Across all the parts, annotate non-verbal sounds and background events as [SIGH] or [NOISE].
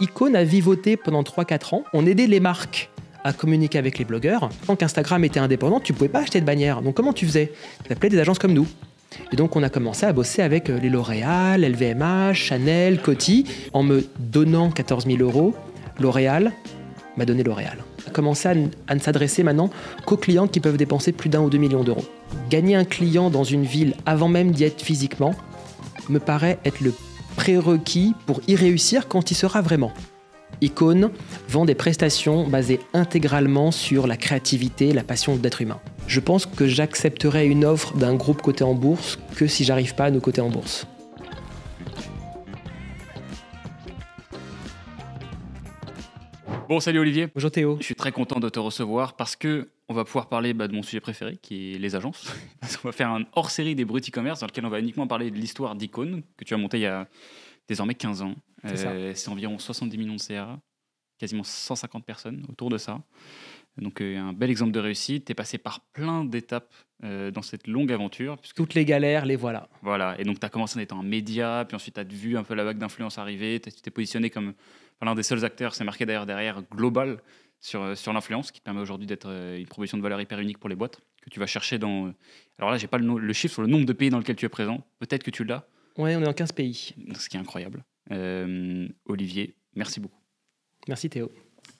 Icône a vivoté pendant 3-4 ans. On aidait les marques à communiquer avec les blogueurs. Tant qu'Instagram était indépendant, tu pouvais pas acheter de bannière. Donc comment tu faisais? Tu appelais des agences comme nous. Et donc on a commencé à bosser avec euh, les L'Oréal, LVMH, Chanel, Coty. En me donnant 14 000 euros, L'Oréal m'a donné L'Oréal. A commencé à, à ne s'adresser maintenant qu'aux clients qui peuvent dépenser plus d'un ou deux millions d'euros. Gagner un client dans une ville avant même d'y être physiquement me paraît être le prérequis pour y réussir quand il sera vraiment. Icône vend des prestations basées intégralement sur la créativité, la passion d'être humain. Je pense que j'accepterai une offre d'un groupe coté en bourse que si j'arrive pas à nous coter en bourse. Bon, salut Olivier. Bonjour Théo. Je suis très content de te recevoir parce que on va pouvoir parler bah, de mon sujet préféré, qui est les agences. [LAUGHS] Parce qu'on va faire un hors-série des bruts e-commerce dans lequel on va uniquement parler de l'histoire d'Icône que tu as monté il y a désormais 15 ans. C'est. Euh, environ 70 millions de CA, quasiment 150 personnes autour de ça. Donc euh, un bel exemple de réussite. Tu es passé par plein d'étapes euh, dans cette longue aventure. Puisque, Toutes les galères, les voilà. voilà. Et donc tu as commencé en étant un média, puis ensuite tu as vu un peu la vague d'influence arriver. Tu t'es positionné comme l'un des seuls acteurs, c'est marqué d'ailleurs derrière, global sur, euh, sur l'influence, qui te permet aujourd'hui d'être euh, une proposition de valeur hyper unique pour les boîtes, que tu vas chercher dans... euh, Alors là, j'ai pas le, chiffre sur le nombre de pays dans lesquels tu es présent. Peut-être que tu l'as, Ouais, on est en 15 pays. ce qui est incroyable. Euh, Olivier, merci beaucoup. Merci Théo.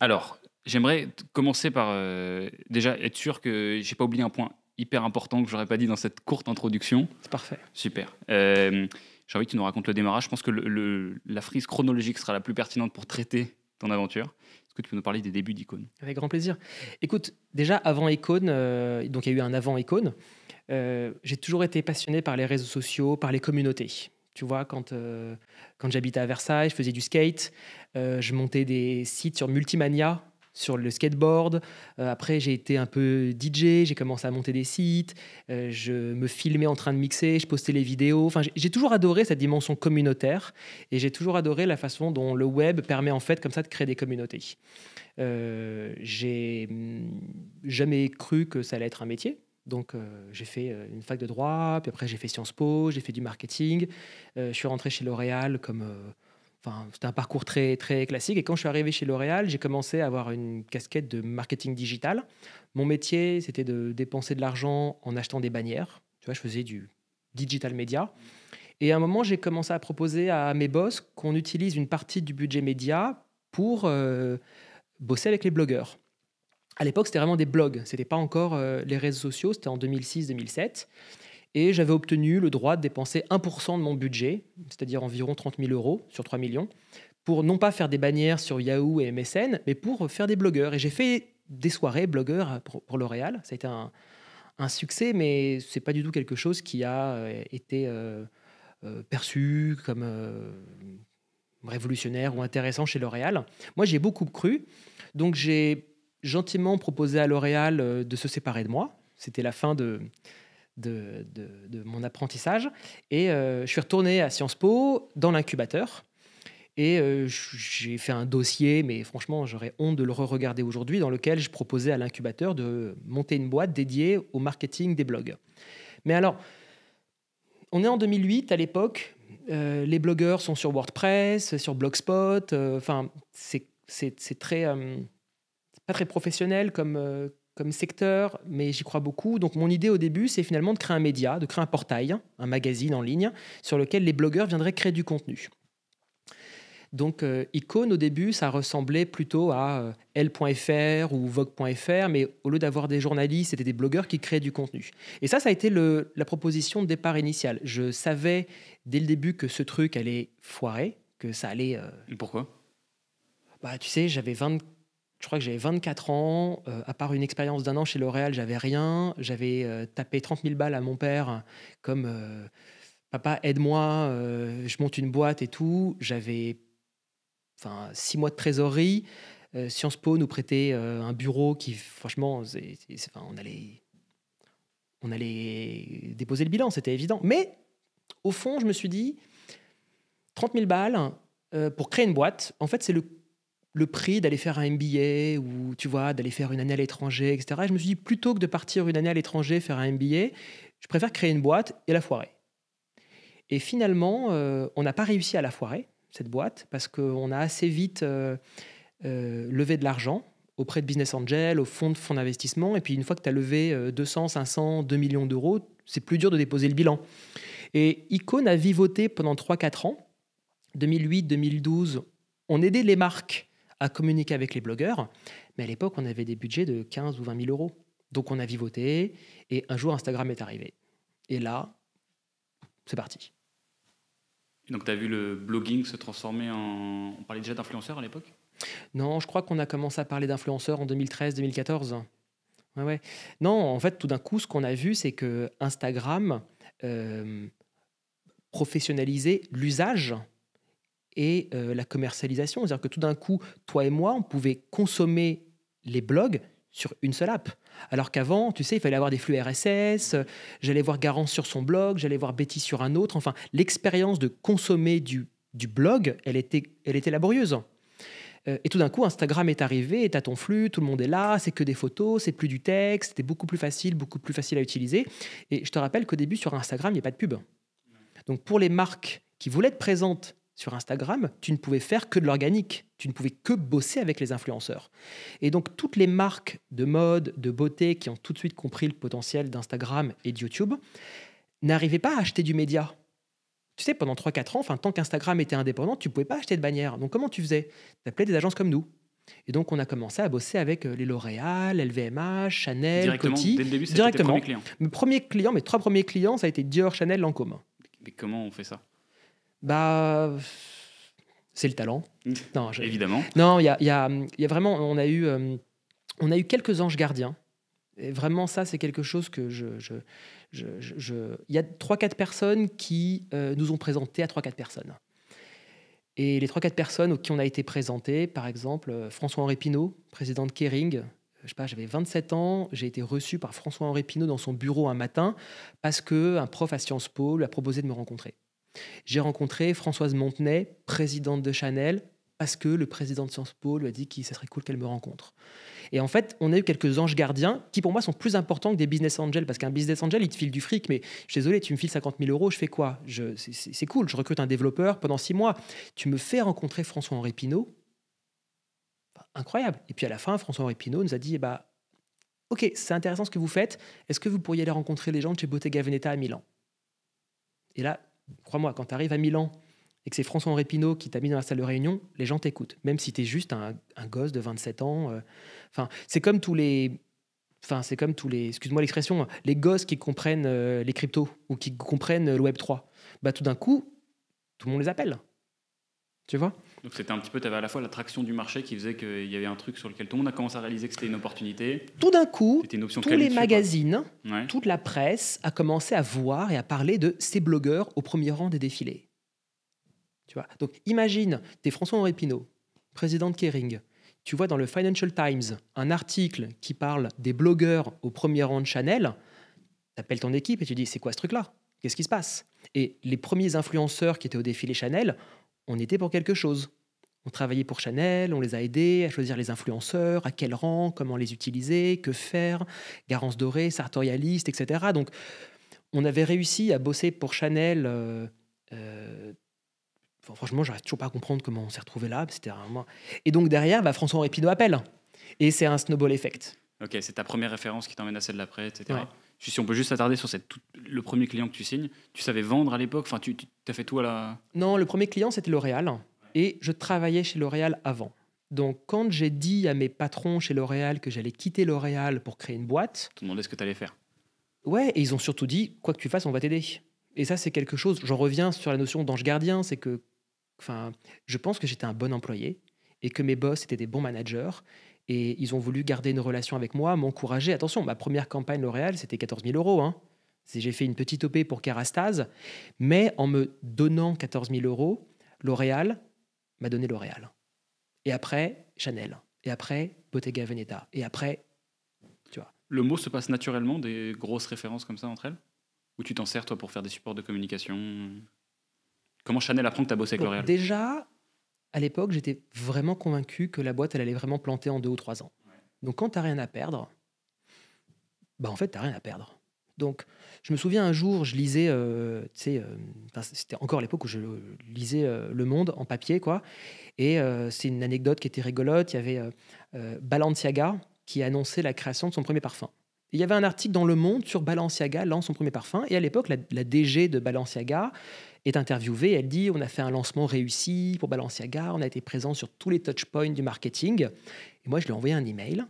Alors, j'aimerais commencer par euh, déjà être sûr que j'ai pas oublié un point hyper important que j'aurais pas dit dans cette courte introduction. C'est parfait. Super. Euh, j'ai envie que tu nous racontes le démarrage. Je pense que le- le- la frise chronologique sera la plus pertinente pour traiter ton aventure. Que tu peux nous parler des débuts d'Icône Avec grand plaisir. Écoute, déjà avant Icône, euh, donc il y a eu un avant Icône, euh, j'ai toujours été passionné par les réseaux sociaux, par les communautés. Tu vois, quand, euh, quand j'habitais à Versailles, je faisais du skate, je montais des sites sur Multimania, sur le skateboard. Euh, après, j'ai été un peu DJ, j'ai commencé à monter des sites, euh, je me filmais en train de mixer, je postais les vidéos. Enfin, j'ai- toujours adoré cette dimension communautaire et j'ai toujours adoré la façon dont le web permet en fait comme ça de créer des communautés. Euh, j'ai hum, jamais cru que ça allait être un métier. Donc, j'ai fait une fac de droit, puis après, j'ai fait Sciences Po, j'ai fait du marketing. Je suis rentré chez L'Oréal comme. C'était un parcours très, très classique. Et quand je suis arrivé chez L'Oréal, j'ai commencé à avoir une casquette de marketing digital. Mon métier, c'était de dépenser de l'argent en achetant des bannières. Tu vois, je faisais du digital média. Et à un moment, j'ai commencé à proposer à mes boss qu'on utilise une partie du budget média pour euh, bosser avec les blogueurs. À l'époque, c'était vraiment des blogs. C'était pas encore euh, les réseaux sociaux. C'était en 2006-2007. Et j'avais obtenu le droit de dépenser 1% de mon budget, c'est-à-dire environ 30 000 euros sur 3 millions, pour non pas faire des bannières sur Yahoo et MSN, mais pour faire des blogueurs. Et j'ai fait des soirées blogueurs pour, L'Oréal. Ça a été un, succès, mais c'est pas du tout quelque chose qui a euh, été euh, euh, perçu comme révolutionnaire ou intéressant chez L'Oréal. Moi, j'ai beaucoup cru. Donc, j'ai gentiment proposé à L'Oréal de se séparer de moi. C'était la fin de, de, mon apprentissage. Et euh, je suis retourné à Sciences Po dans l'incubateur. Et euh, j'ai fait un dossier, mais franchement, j'aurais honte de le re-regarder aujourd'hui, dans lequel je proposais à l'incubateur de monter une boîte dédiée au marketing des blogs. Mais alors, on est en 2008 à l'époque. euh, les blogueurs sont sur WordPress, sur Blogspot. Enfin, c'est très, pas très professionnel comme, comme secteur, mais j'y crois beaucoup. Donc, mon idée au début, c'est finalement de créer un média, de créer un portail, un magazine en ligne, sur lequel les blogueurs viendraient créer du contenu. Donc, euh, Icône, au début, ça ressemblait plutôt à euh, L.fr ou Vogue.fr, mais au lieu d'avoir des journalistes, c'était des blogueurs qui créaient du contenu. Et ça, ça a été le- la proposition de départ initiale. Je savais dès le début que ce truc allait foirer, que ça allait. euh, Pourquoi? Bah, tu sais, j'avais 20, je crois que j'avais 24 ans. euh, à part une expérience d'un an chez L'Oréal, j'avais rien. J'avais euh, tapé 30 000 balles à mon père comme euh, papa, aide-moi, je monte une boîte et tout. J'avais enfin, six mois de trésorerie. Sciences Po nous prêtait un bureau qui, franchement, on, allait, on allait déposer le bilan, c'était évident. Mais au fond, je me suis dit, 30 000 balles pour créer une boîte, en fait, c'est le le prix d'aller faire un MBA ou tu vois d'aller faire une année à l'étranger, etc. Et je me suis dit plutôt que de partir une année à l'étranger faire un MBA, je préfère créer une boîte et la foirer. Et finalement, euh, on n'a pas réussi à la foirer. cette boîte, parce qu'on a assez vite euh, euh, levé de l'argent auprès de business angel, au fonds de fonds d'investissement. Et puis une fois que tu as levé 200, 500, 2 millions d'euros, c'est plus dur de déposer le bilan. Et Icon a vivoté pendant 3-4 ans. 2008, 2012, on aidait les marques à communiquer avec les blogueurs. Mais à l'époque, on avait des budgets de 15 ou 20 000 euros. Donc on a vivoté. Et un jour, Instagram est arrivé. Et là, c'est parti. donc tu as vu le blogging se transformer en... On parlait déjà d'influenceurs à l'époque? Non, je crois qu'on a commencé à parler d'influenceurs en 2013-2014. Ouais, ouais. Non, en fait, tout d'un coup, ce qu'on a vu, c'est que Instagram euh, professionnalisait l'usage et euh, la commercialisation. C'est-à-dire que tout d'un coup, toi et moi, on pouvait consommer les blogs sur une seule app. Alors qu'avant, tu sais, il fallait avoir des flux RSS, j'allais voir Garance sur son blog, j'allais voir Betty sur un autre. Enfin, l'expérience de consommer du, blog, elle était, elle était laborieuse. Euh, et tout d'un coup, Instagram est arrivé, tu ton flux, tout le monde est là, c'est que des photos, c'est plus du texte, c'était beaucoup plus facile, beaucoup plus facile à utiliser. Et je te rappelle qu'au début, sur Instagram, il n'y a pas de pub. Donc pour les marques qui voulaient être présentes sur Instagram, tu ne pouvais faire que de l'organique. Tu ne pouvais que bosser avec les influenceurs. Et donc, toutes les marques de mode, de beauté qui ont tout de suite compris le potentiel d'Instagram et de YouTube n'arrivaient pas à acheter du média. Tu sais, pendant 3-4 ans, enfin, tant qu'Instagram était indépendant, tu ne pouvais pas acheter de bannière. Donc, comment tu faisais? Tu appelais des agences comme nous. Et donc, on a commencé à bosser avec euh, les L'Oréal, LVMH, Chanel, Directement, Coty. dès le début, c'était Directement. tes premiers clients. Mes premiers clients, mes trois premiers clients, ça a été Dior, Chanel, Lancôme. Mais comment on fait ça? Bah, c'est le talent. Non, je- Évidemment. non, il y y y a vraiment, on a eu, euh, on a eu quelques anges gardiens. Et vraiment, ça, c'est quelque chose que je, je, je, je- il y a trois, quatre personnes qui euh, nous ont présenté à trois, quatre personnes. Et les trois, quatre personnes qui on a été présentés, par exemple, euh, François-Henri Pinault, président de Kering. Je sais pas, j'avais 27 ans, j'ai été reçu par François-Henri Pinault dans son bureau un matin parce que un prof à Sciences Po lui a proposé de me rencontrer. J'ai rencontré Françoise Montenay, présidente de Chanel, parce que le président de Sciences Po lui a dit que ce serait cool qu'elle me rencontre. Et en fait, on a eu quelques anges gardiens qui, pour moi, sont plus importants que des business angels, parce qu'un business angel, il te file du fric, mais je suis désolé, tu me files 50 000 euros, je fais quoi? C'est- cool, je recrute un développeur pendant six mois. Tu me fais rencontrer François-Henri Pinault, incroyable. Et puis à la fin, François-Henri Pinault nous a dit, eh bah, ok, c'est intéressant ce que vous faites, est-ce que vous pourriez aller rencontrer les gens de chez Bottega Veneta à Milan? Et là, crois-moi, quand tu arrives à Milan et que c'est François-Henri qui t'a mis dans la salle de réunion, les gens t'écoutent, même si tu es juste un, un gosse de 27 ans. euh. Enfin, c'est comme tous les... Enfin, c'est comme tous les, excuse-moi l'expression, les gosses qui comprennent euh, les cryptos ou qui comprennent le Web 3. Bah, tout d'un coup, tout le monde les appelle. Tu vois? Donc c'était un petit peu, tu avais à la fois l'attraction du marché qui faisait qu'il y avait un truc sur lequel tout le monde a commencé à réaliser que c'était une opportunité. Tout d'un coup, une option tous les magazines, Ouais. toute la presse a commencé à voir et à parler de ces blogueurs au premier rang des défilés. Tu vois Donc imagine, tu es François-Henri Pinault, président de Kering. Tu vois dans le Financial Times un article qui parle des blogueurs au premier rang de Chanel. Tu appelles ton équipe et tu dis c'est quoi ce truc-là? Qu'est-ce qui se passe? Et les premiers influenceurs qui étaient au défilé Chanel, on était pour quelque chose. On travaillait pour Chanel, on les a aidés à choisir les influenceurs, à quel rang, comment les utiliser, que faire, Garance Dorée, Sartorialiste, etc. Donc, on avait réussi à bosser pour Chanel. euh, euh, enfin, franchement, j'arrive toujours pas à comprendre comment on s'est retrouvé là. C'était vraiment... Et donc derrière, bah, François-Henri Pinault appelle. Et c'est un snowball effect. Ok, c'est ta première référence qui t'emmène à celle d'après, etc. Ouais. Si on peut juste s'attarder sur cette toute- le premier client que tu signes, tu savais vendre à l'époque, enfin tu, tu as fait tout à la. Non, le premier client, c'était L'Oréal. Et je travaillais chez L'Oréal avant. Donc, quand j'ai dit à mes patrons chez L'Oréal que j'allais quitter L'Oréal pour créer une boîte, te demandais ce que tu allais faire. Ouais, et ils ont surtout dit, quoi que tu fasses, on va t'aider. Et ça, c'est quelque chose, j'en reviens sur la notion d'ange gardien, c'est que, enfin, je pense que j'étais un bon employé et que mes boss étaient des bons managers. Et ils ont voulu garder une relation avec moi, m'encourager. Attention, ma première campagne L'Oréal, c'était 14 000 euros. Hein. J'ai fait une petite OP pour Kerastase, mais en me donnant 14 000 euros, L'Oréal m'a donné L'Oréal. Et après, Chanel. Et après, Bottega Veneta. Et après, Le mot se passe naturellement, des grosses références comme ça entre elles? Ou tu t'en sers toi pour faire des supports de communication? Comment Chanel apprend que tu as bossé avec L'Oréal? Déjà, à l'époque, j'étais vraiment convaincu que la boîte, elle allait vraiment planter en deux ou trois ans. Donc, quand tu n'as rien à perdre, bah en fait, tu n'as rien à perdre. Donc, je me souviens un jour, je lisais, euh, euh, c'était encore l'époque où je lisais euh, Le Monde en papier, quoi. Et euh, c'est une anecdote qui était rigolote. Il y avait Balenciaga qui a annoncé la création de son premier parfum. Il y avait un article dans Le Monde sur Balenciaga lance son premier parfum. Et à l'époque, la, DG de Balenciaga est interviewée. Elle dit On a fait un lancement réussi pour Balenciaga, on a été présent sur tous les touchpoints du marketing. Et moi, je lui ai envoyé un email.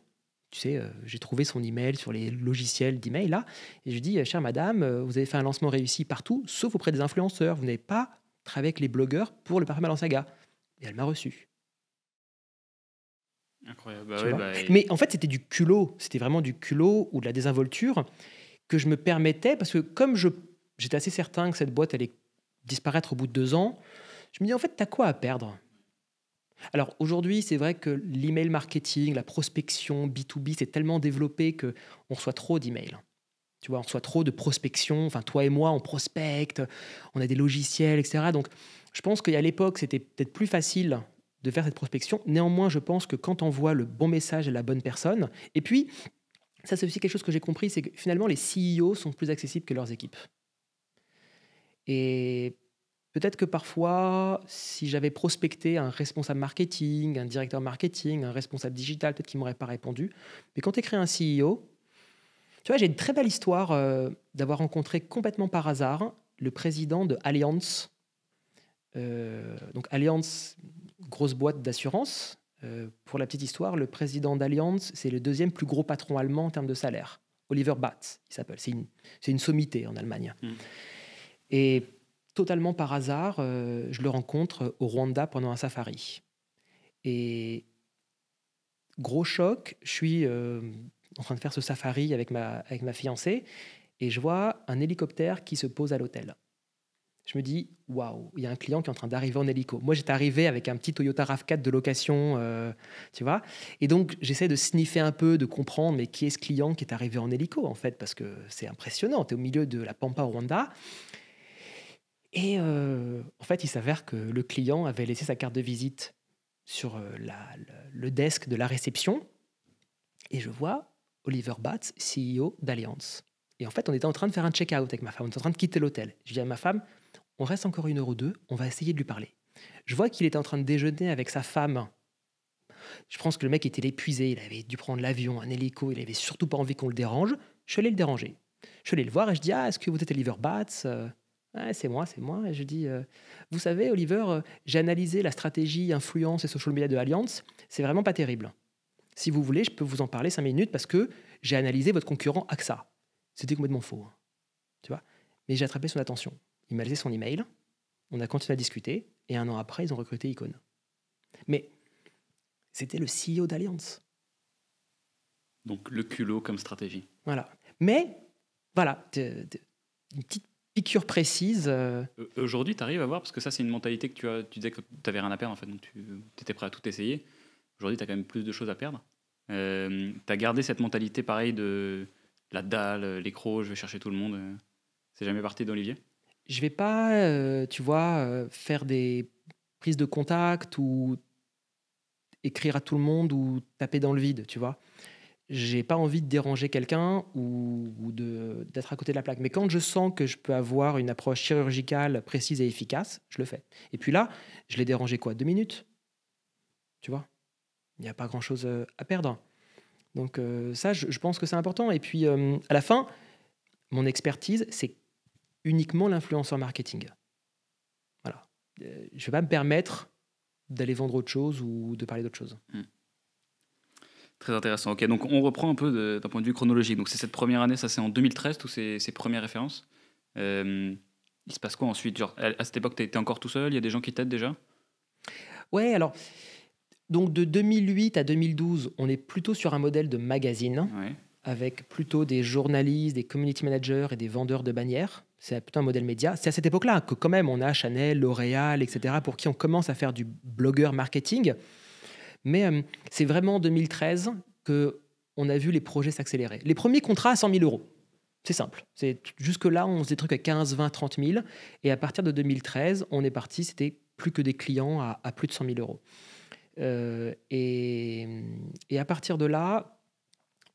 Tu sais, euh, j'ai trouvé son email sur les logiciels d'email là. Et je lui dis euh, Chère madame, euh, vous avez fait un lancement réussi partout, sauf auprès des influenceurs. Vous n'avez pas travaillé avec les blogueurs pour le parfum Balenciaga. Et elle m'a reçu. Incroyable. Bah bah, Mais en fait, c'était du culot. C'était vraiment du culot ou de la désinvolture que je me permettais parce que comme je, j'étais assez certain que cette boîte allait disparaître au bout de deux ans, je me dis en fait, t'as quoi à perdre? Alors aujourd'hui, c'est vrai que l'email marketing, la prospection B2B, c'est tellement développé que on reçoit trop d'emails. Tu vois, on reçoit trop de prospection. Enfin, toi et moi, on prospecte, on a des logiciels, etc. Donc, je pense qu'à l'époque, c'était peut-être plus facile de faire cette prospection. Néanmoins, je pense que quand on voit le bon message à la bonne personne, et puis, ça c'est aussi quelque chose que j'ai compris, c'est que finalement, les CEO sont plus accessibles que leurs équipes. Et peut-être que parfois, si j'avais prospecté un responsable marketing, un directeur marketing, un responsable digital, peut-être qu'il m'aurait pas répondu. Mais quand tu écris un CEO, tu vois, j'ai une très belle histoire euh, d'avoir rencontré complètement par hasard le président de Allianz. Euh, donc Allianz, grosse boîte d'assurance. Euh, pour la petite histoire, le président d'Allianz, c'est le deuxième plus gros patron allemand en termes de salaire. Oliver Batz, il s'appelle. C'est une, sommité en Allemagne. Mm. Et totalement par hasard, euh, je le rencontre au Rwanda pendant un safari. Et gros choc, je suis euh, en train de faire ce safari avec ma, avec ma fiancée et je vois un hélicoptère qui se pose à l'hôtel. Je me dis, waouh, il y a un client qui est en train d'arriver en hélico. Moi, j'étais arrivé avec un petit Toyota RAV4 de location, euh, tu vois. Et donc, j'essaie de sniffer un peu, de comprendre, mais qui est ce client qui est arrivé en hélico, en fait, parce que c'est impressionnant. Tu es au milieu de la Pampa Rwanda. Et euh, en fait, il s'avère que le client avait laissé sa carte de visite sur euh, le, desk de la réception. Et je vois Oliver Batz, CEO d'Allianz. Et en fait, on était en train de faire un check-out avec ma femme. On était en train de quitter l'hôtel. Je dis à ma femme, on reste encore une heure ou deux, on va essayer de lui parler. Je vois qu'il était en train de déjeuner avec sa femme. Je pense que le mec était épuisé, il avait dû prendre l'avion, un hélico, il avait surtout pas envie qu'on le dérange. Je suis allé le déranger. Je suis allé le voir et je dis, ah, est-ce que vous êtes Oliver Euh, Ouais, c'est moi, c'est moi. Et je dis, euh, vous savez, Oliver, euh, j'ai analysé la stratégie influence et social media de Allianz. C'est vraiment pas terrible. Si vous voulez, je peux vous en parler cinq minutes parce que j'ai analysé votre concurrent AXA. C'était complètement faux. hein. Tu vois? Mais j'ai attrapé son attention. Il m'a laissé son email. On a continué à discuter. Et un an après, ils ont recruté Icon. Mais c'était le CEO d'Allianz. Donc le culot comme stratégie. Voilà. Mais, voilà, de- de- une petite piqûre précise. euh, Euh, Aujourd'hui, tu arrives à voir, parce que ça, c'est une mentalité que tu as. Tu disais que tu n'avais rien à perdre, en fait, donc tu étais prêt à tout essayer. Aujourd'hui, tu as quand même plus de choses à perdre. tu as gardé cette mentalité, pareil, de la dalle, les crocs, je vais chercher tout le monde. euh. C'est jamais parti d'Olivier? Je vais pas, euh, tu vois, euh, faire des prises de contact ou écrire à tout le monde ou taper dans le vide, tu vois. J'ai pas envie de déranger quelqu'un ou, d'être à côté de la plaque. Mais quand je sens que je peux avoir une approche chirurgicale précise et efficace, je le fais. Et puis là, je l'ai dérangé quoi? Deux minutes? Tu vois? Il n'y a pas grand-chose euh, à perdre. Donc ça, je, je pense que c'est important. Et puis, à la fin, mon expertise, c'est uniquement l'influenceur marketing. Voilà. Euh, je ne vais pas me permettre d'aller vendre autre chose ou de parler d'autre chose. Très intéressant. Ok, donc on reprend un peu d'un point de vue chronologique. Donc c'est cette première année, ça c'est en 2013, tous ces, ces premières références. Euh, il se passe quoi ensuite? Genre, à, à cette époque, tu étais encore tout seul? Il y a des gens qui t'aident déjà? Ouais, alors, donc de 2008 à 2012, on est plutôt sur un modèle de magazine, Ouais. Avec plutôt des journalistes, des community managers et des vendeurs de bannières. C'est plutôt un modèle média. C'est à cette époque-là que quand même on a Chanel, L'Oréal, etc., pour qui on commence à faire du blogueur marketing. Mais euh, c'est vraiment en 2013 que on a vu les projets s'accélérer. Les premiers contrats à 100 000 euros. C'est simple. C'est jusque-là, on faisait des trucs à 15, 20, 30 000. Et à partir de 2013, on est parti, c'était plus que des clients à, plus de 100 000 euros. Euh, et à partir de là,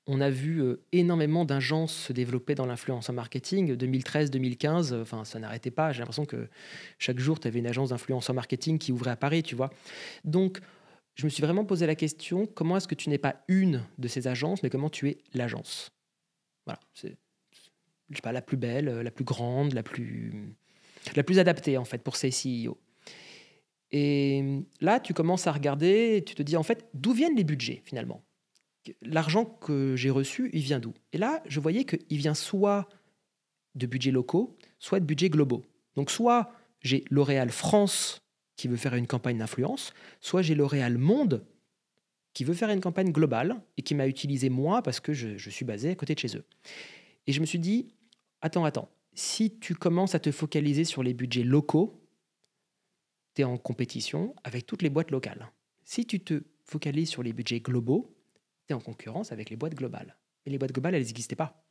on a vu euh, énormément d'agences se développer dans l'influence en marketing. 2013-2015, euh, enfin, ça n'arrêtait pas. J'ai l'impression que chaque jour, tu avais une agence d'influence en marketing qui ouvrait à Paris, tu vois. Donc, je me suis vraiment posé la question comment est-ce que tu n'es pas une de ces agences, mais comment tu es l'agence? Voilà, c'est pas, la plus belle, la plus grande, la plus, la plus adaptée en fait pour ces CEO. Et là, tu commences à regarder, tu te dis en fait, d'où viennent les budgets finalement? L'argent que j'ai reçu, il vient d'où? Et là, je voyais qu'il vient soit de budgets locaux, soit de budgets globaux. Donc soit j'ai L'Oréal France qui veut faire une campagne d'influence, soit j'ai L'Oréal Monde qui veut faire une campagne globale et qui m'a utilisé moi parce que je, je, suis basé à côté de chez eux. Et je me suis dit, attends, attends, si tu commences à te focaliser sur les budgets locaux, tu es en compétition avec toutes les boîtes locales. Si tu te focalises sur les budgets globaux, es en concurrence avec les boîtes globales. Et les boîtes globales, elles n'existaient pas.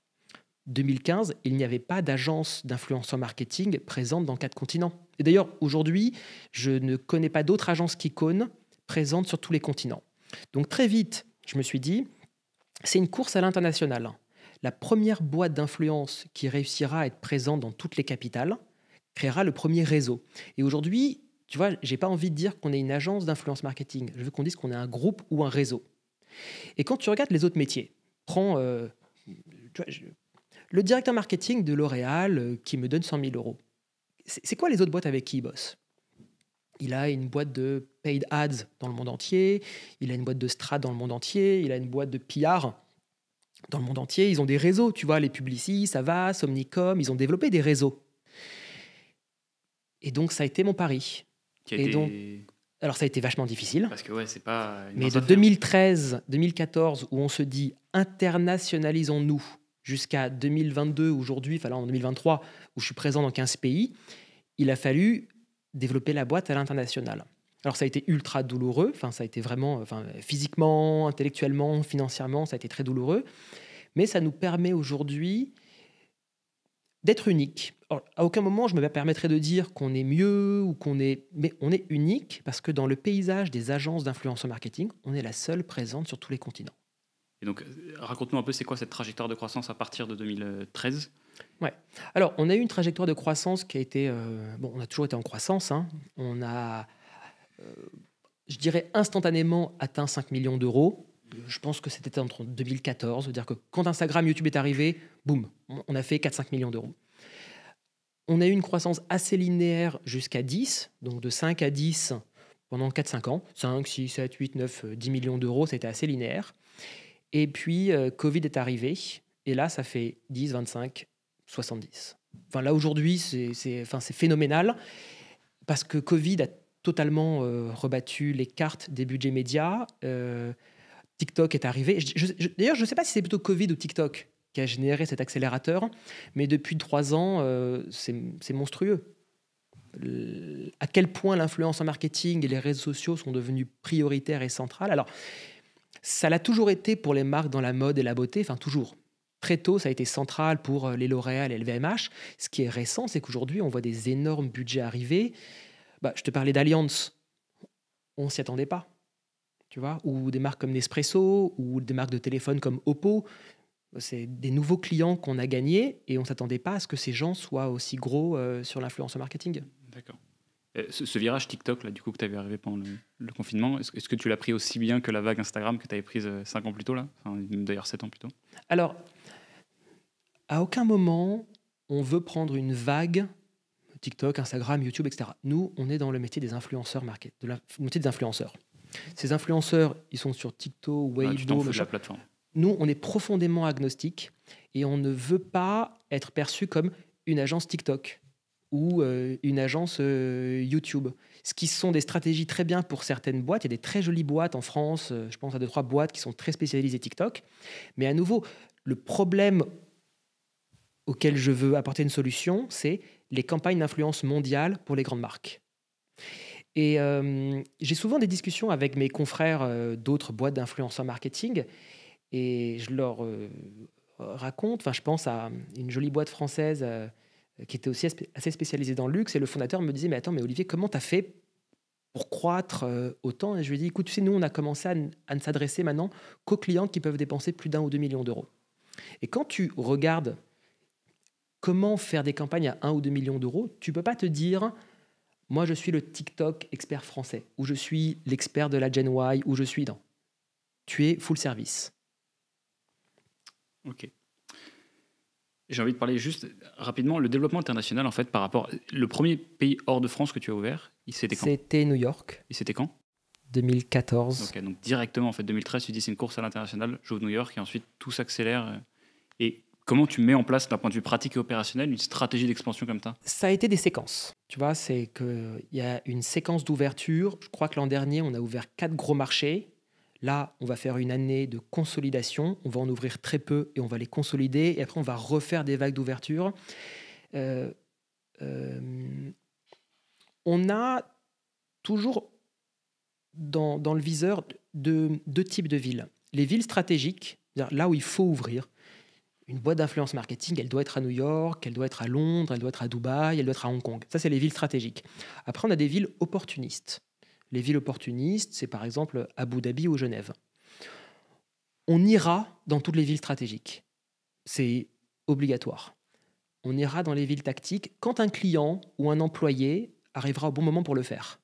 2015, il n'y avait pas d'agence d'influenceurs marketing présente dans quatre continents. Et d'ailleurs, aujourd'hui, je ne connais pas d'autres agences qu'Icon présentes sur tous les continents. Donc très vite, je me suis dit, c'est une course à l'international. La première boîte d'influence qui réussira à être présente dans toutes les capitales créera le premier réseau. Et aujourd'hui, tu vois, j'ai pas envie de dire qu'on est une agence d'influence marketing. Je veux qu'on dise qu'on est un groupe ou un réseau. Et quand tu regardes les autres métiers, prends euh, le directeur marketing de L'Oréal euh, qui me donne 100 000 euros. C'est quoi les autres boîtes avec qui il bosse? Il a une boîte de paid ads dans le monde entier, il a une boîte de strat dans le monde entier, il a une boîte de PR dans le monde entier. Ils ont des réseaux, tu vois, les Publicis, va, Somnicom, ils ont développé des réseaux. Et donc, ça a été mon pari. et donc, alors ça a été vachement difficile. Parce que ouais, c'est pas. Mais de 2013, 2014, où on se dit internationalisons-nous, jusqu'à 2022, aujourd'hui, enfin en 2023, où je suis présent dans 15 pays, il a fallu développer la boîte à l'international. Alors ça a été ultra douloureux, enfin ça a été vraiment, enfin physiquement, intellectuellement, financièrement, ça a été très douloureux, mais ça nous permet aujourd'hui d'être unique. à aucun moment je me permettrai de dire qu'on est mieux ou qu'on est, mais on est unique parce que dans le paysage des agences d'influence marketing, on est la seule présente sur tous les continents. Et donc, raconte-nous un peu, c'est quoi cette trajectoire de croissance à partir de 2013 Ouais. Alors, on a eu une trajectoire de croissance qui a été, euh, bon, on a toujours été en croissance. Hein. On a, euh, je dirais, instantanément atteint 5 millions d'euros. Je pense que c'était entre 2014, c'est-à-dire que quand Instagram, YouTube est arrivé, boum, on a fait 4-5 millions d'euros. On a eu une croissance assez linéaire jusqu'à 10, donc de 5 à 10 pendant 4-5 ans. 5, 6, 7, 8, 9, 10 millions d'euros, c'était assez linéaire. Et puis, euh, Covid est arrivé, et là, ça fait 10, 25, 70. Enfin, là, aujourd'hui, c'est phénoménal, parce que Covid a totalement euh, rebattu les cartes des budgets médias. Euh, TikTok est arrivé. D'ailleurs, je ne sais pas si c'est plutôt Covid ou TikTok qui a généré cet accélérateur, mais depuis trois ans, euh, c'est monstrueux. à quel point l'influence en marketing et les réseaux sociaux sont devenus prioritaires et centrales. Alors, ça l'a toujours été pour les marques dans la mode et la beauté, enfin toujours. Très tôt, ça a été central pour euh, les L'Oréal et le VMH. Ce qui est récent, c'est qu'aujourd'hui, on voit des énormes budgets arriver. Bah, je te parlais d'Alliance. On s'y attendait pas. Tu vois ou des marques comme Nespresso, ou des marques de téléphone comme Oppo. C'est des nouveaux clients qu'on a gagnés et on ne s'attendait pas à ce que ces gens soient aussi gros euh, sur l'influence marketing. D'accord. Ce, virage TikTok, là, du coup, que tu avais arrivé pendant le, confinement, est-ce, que tu l'as pris aussi bien que la vague Instagram que tu avais prise 5 euh, ans plus tôt, là? D'ailleurs, 7 ans plus tôt Alors, à aucun moment, on veut prendre une vague TikTok, Instagram, YouTube, etc. Nous, on est dans le métier des influenceurs market, de la, métier des influenceurs. Ces influenceurs, ils sont sur TikTok, ah, Weibo, la plateforme. Nous, on est profondément agnostique et on ne veut pas être perçu comme une agence TikTok ou euh, une agence euh, YouTube. Ce qui sont des stratégies très bien pour certaines boîtes. Il y a des très jolies boîtes en France. Euh, je pense à deux, trois boîtes qui sont très spécialisées TikTok. Mais à nouveau, le problème auquel je veux apporter une solution, c'est les campagnes d'influence mondiale pour les grandes marques. Et j'ai souvent des discussions avec mes confrères d'autres boîtes d'influenceurs marketing et je leur raconte, enfin je pense à une jolie boîte française qui était aussi assez spécialisée dans le luxe et le fondateur me disait mais attends mais Olivier comment tu as fait pour croître euh, autant? Et je lui ai dit, écoute, tu sais, nous, on a commencé à, à ne s'adresser maintenant qu'aux clients qui peuvent dépenser plus d'un ou deux millions d'euros. Et quand tu regardes comment faire des campagnes à un ou deux millions d'euros, tu peux pas te dire, moi, je suis le TikTok expert français, ou je suis l'expert de la Gen Y, ou je suis dans. Tu es full service. Ok. J'ai envie de parler juste rapidement le développement international en fait par rapport le premier pays hors de France que tu as ouvert, il c'était quand? C'était New York, Il c'était quand? 2014. Ok, donc directement en fait 2013 tu dis c'est une course à l'international, j'ouvre New York et ensuite tout s'accélère. euh, Et comment tu mets en place d'un point de vue pratique et opérationnel une stratégie d'expansion comme ça? Ça a été des séquences. Tu vois, c'est qu'il y a une séquence d'ouverture. Je crois que l'an dernier, on a ouvert quatre gros marchés. Là, on va faire une année de consolidation. On va en ouvrir très peu et on va les consolider. Et après, on va refaire des vagues d'ouverture. Euh, euh, on a toujours dans, dans le viseur de- deux types de villes. Les villes stratégiques, là où il faut ouvrir. Une boîte d'influence marketing, elle doit être à New York, elle doit être à Londres, elle doit être à Dubaï, elle doit être à Hong Kong. Ça, c'est les villes stratégiques. Après, on a des villes opportunistes. Les villes opportunistes, c'est par exemple Abu Dhabi ou Genève. On ira dans toutes les villes stratégiques. C'est obligatoire. On ira dans les villes tactiques quand un client ou un employé arrivera au bon moment pour le faire.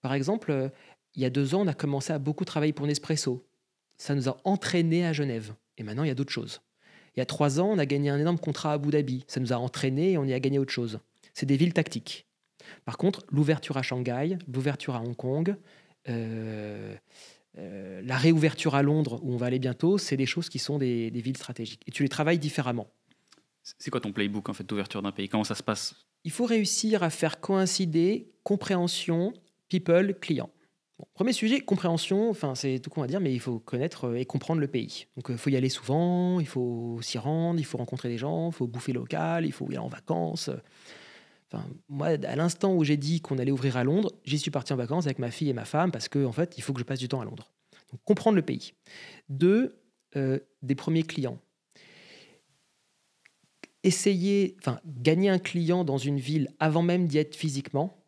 Par exemple, il y a deux ans, on a commencé à beaucoup travailler pour Nespresso. Ça nous a entraînés à Genève. Et maintenant, il y a d'autres choses. Il y a trois ans, on a gagné un énorme contrat à Abu Dhabi. Ça nous a entraînés et on y a gagné autre chose. C'est des villes tactiques. Par contre, l'ouverture à Shanghai, l'ouverture à Hong Kong, euh, euh, la réouverture à Londres, où on va aller bientôt, c'est des choses qui sont des, des villes stratégiques. Et tu les travailles différemment. C'est quoi ton playbook en fait d'ouverture d'un pays? Comment ça se passe? Il faut réussir à faire coïncider compréhension, people, client. Premier sujet, compréhension, enfin c'est tout qu'on va dire, mais il faut connaître euh, et comprendre le pays. Donc il faut y aller souvent, il faut s'y rendre, il faut rencontrer des gens, il faut bouffer local, il faut y aller en vacances. Enfin, moi, à l'instant où j'ai dit qu'on allait ouvrir à Londres, j'y suis parti en vacances avec ma fille et ma femme parce que en fait, il faut que je passe du temps à Londres. Donc comprendre le pays. Deux, euh, des premiers clients. Essayer, enfin, gagner un client dans une ville avant même d'y être physiquement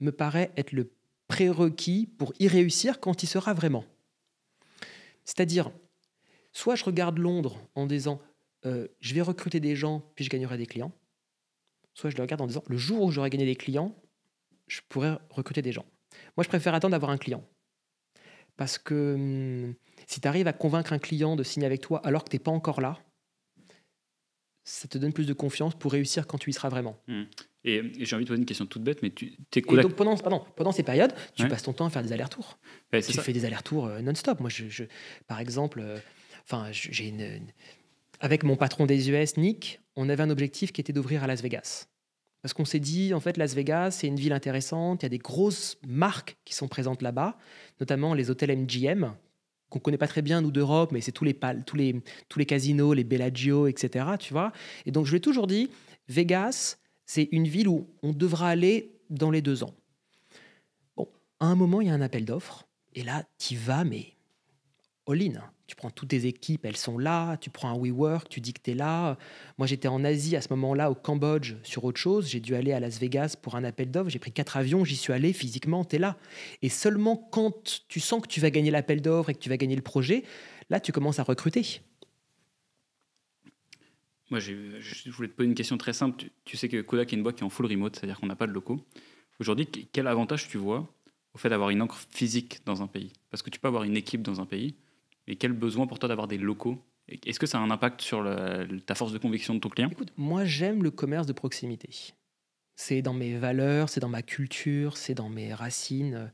me paraît être le prérequis pour y réussir quand il sera vraiment. C'est-à-dire, soit je regarde Londres en disant euh, je vais recruter des gens puis je gagnerai des clients, soit je le regarde en disant le jour où j'aurai gagné des clients, je pourrai recruter des gens. Moi, je préfère attendre d'avoir un client. Parce que hum, si tu arrives à convaincre un client de signer avec toi alors que tu n'es pas encore là, ça te donne plus de confiance pour réussir quand tu y seras vraiment. Et, et j'ai envie de poser une question toute bête, mais tu es Et donc pendant, pardon, pendant ces périodes, tu Ouais. passes ton temps à faire des allers-retours. Ouais, Tu ça. fais des allers-retours euh, non-stop. Moi, je, je- par exemple, euh, enfin, j'ai une, une- avec mon patron des US, Nick, on avait un objectif qui était d'ouvrir à Las Vegas. Parce qu'on s'est dit, en fait, Las Vegas, c'est une ville intéressante. Il y a des grosses marques qui sont présentes là-bas, notamment les hôtels MGM, qu'on connaît pas très bien, nous, d'Europe, mais c'est tous les, tous, les, tous les casinos, les Bellagio, etc. Tu vois Et donc, je lui ai toujours dit, Vegas, c'est une ville où on devra aller dans les deux ans. Bon, à un moment, il y a un appel d'offres. Et là, tu vas, mais all-in. Tu prends toutes tes équipes, elles sont là. Tu prends un WeWork, tu dis que tu es là. Moi, j'étais en Asie à ce moment-là, au Cambodge, sur autre chose. J'ai dû aller à Las Vegas pour un appel d'offres. J'ai pris quatre avions, j'y suis allé physiquement, tu es là. Et seulement quand tu sens que tu vas gagner l'appel d'offres et que tu vas gagner le projet, là, tu commences à recruter. Moi, je voulais te poser une question très simple. Tu, tu sais que Kodak est une boîte qui est en full remote, c'est-à-dire qu'on n'a pas de locaux. Aujourd'hui, que- quel avantage tu vois au fait d'avoir une encre physique dans un pays? Parce que tu peux avoir une équipe dans un pays, mais quel besoin pour toi d'avoir des locaux Et Est-ce que ça a un impact sur ta force de conviction de ton client? Écoute, moi j'aime le commerce de proximité. C'est dans mes valeurs, c'est dans ma culture, c'est dans mes racines.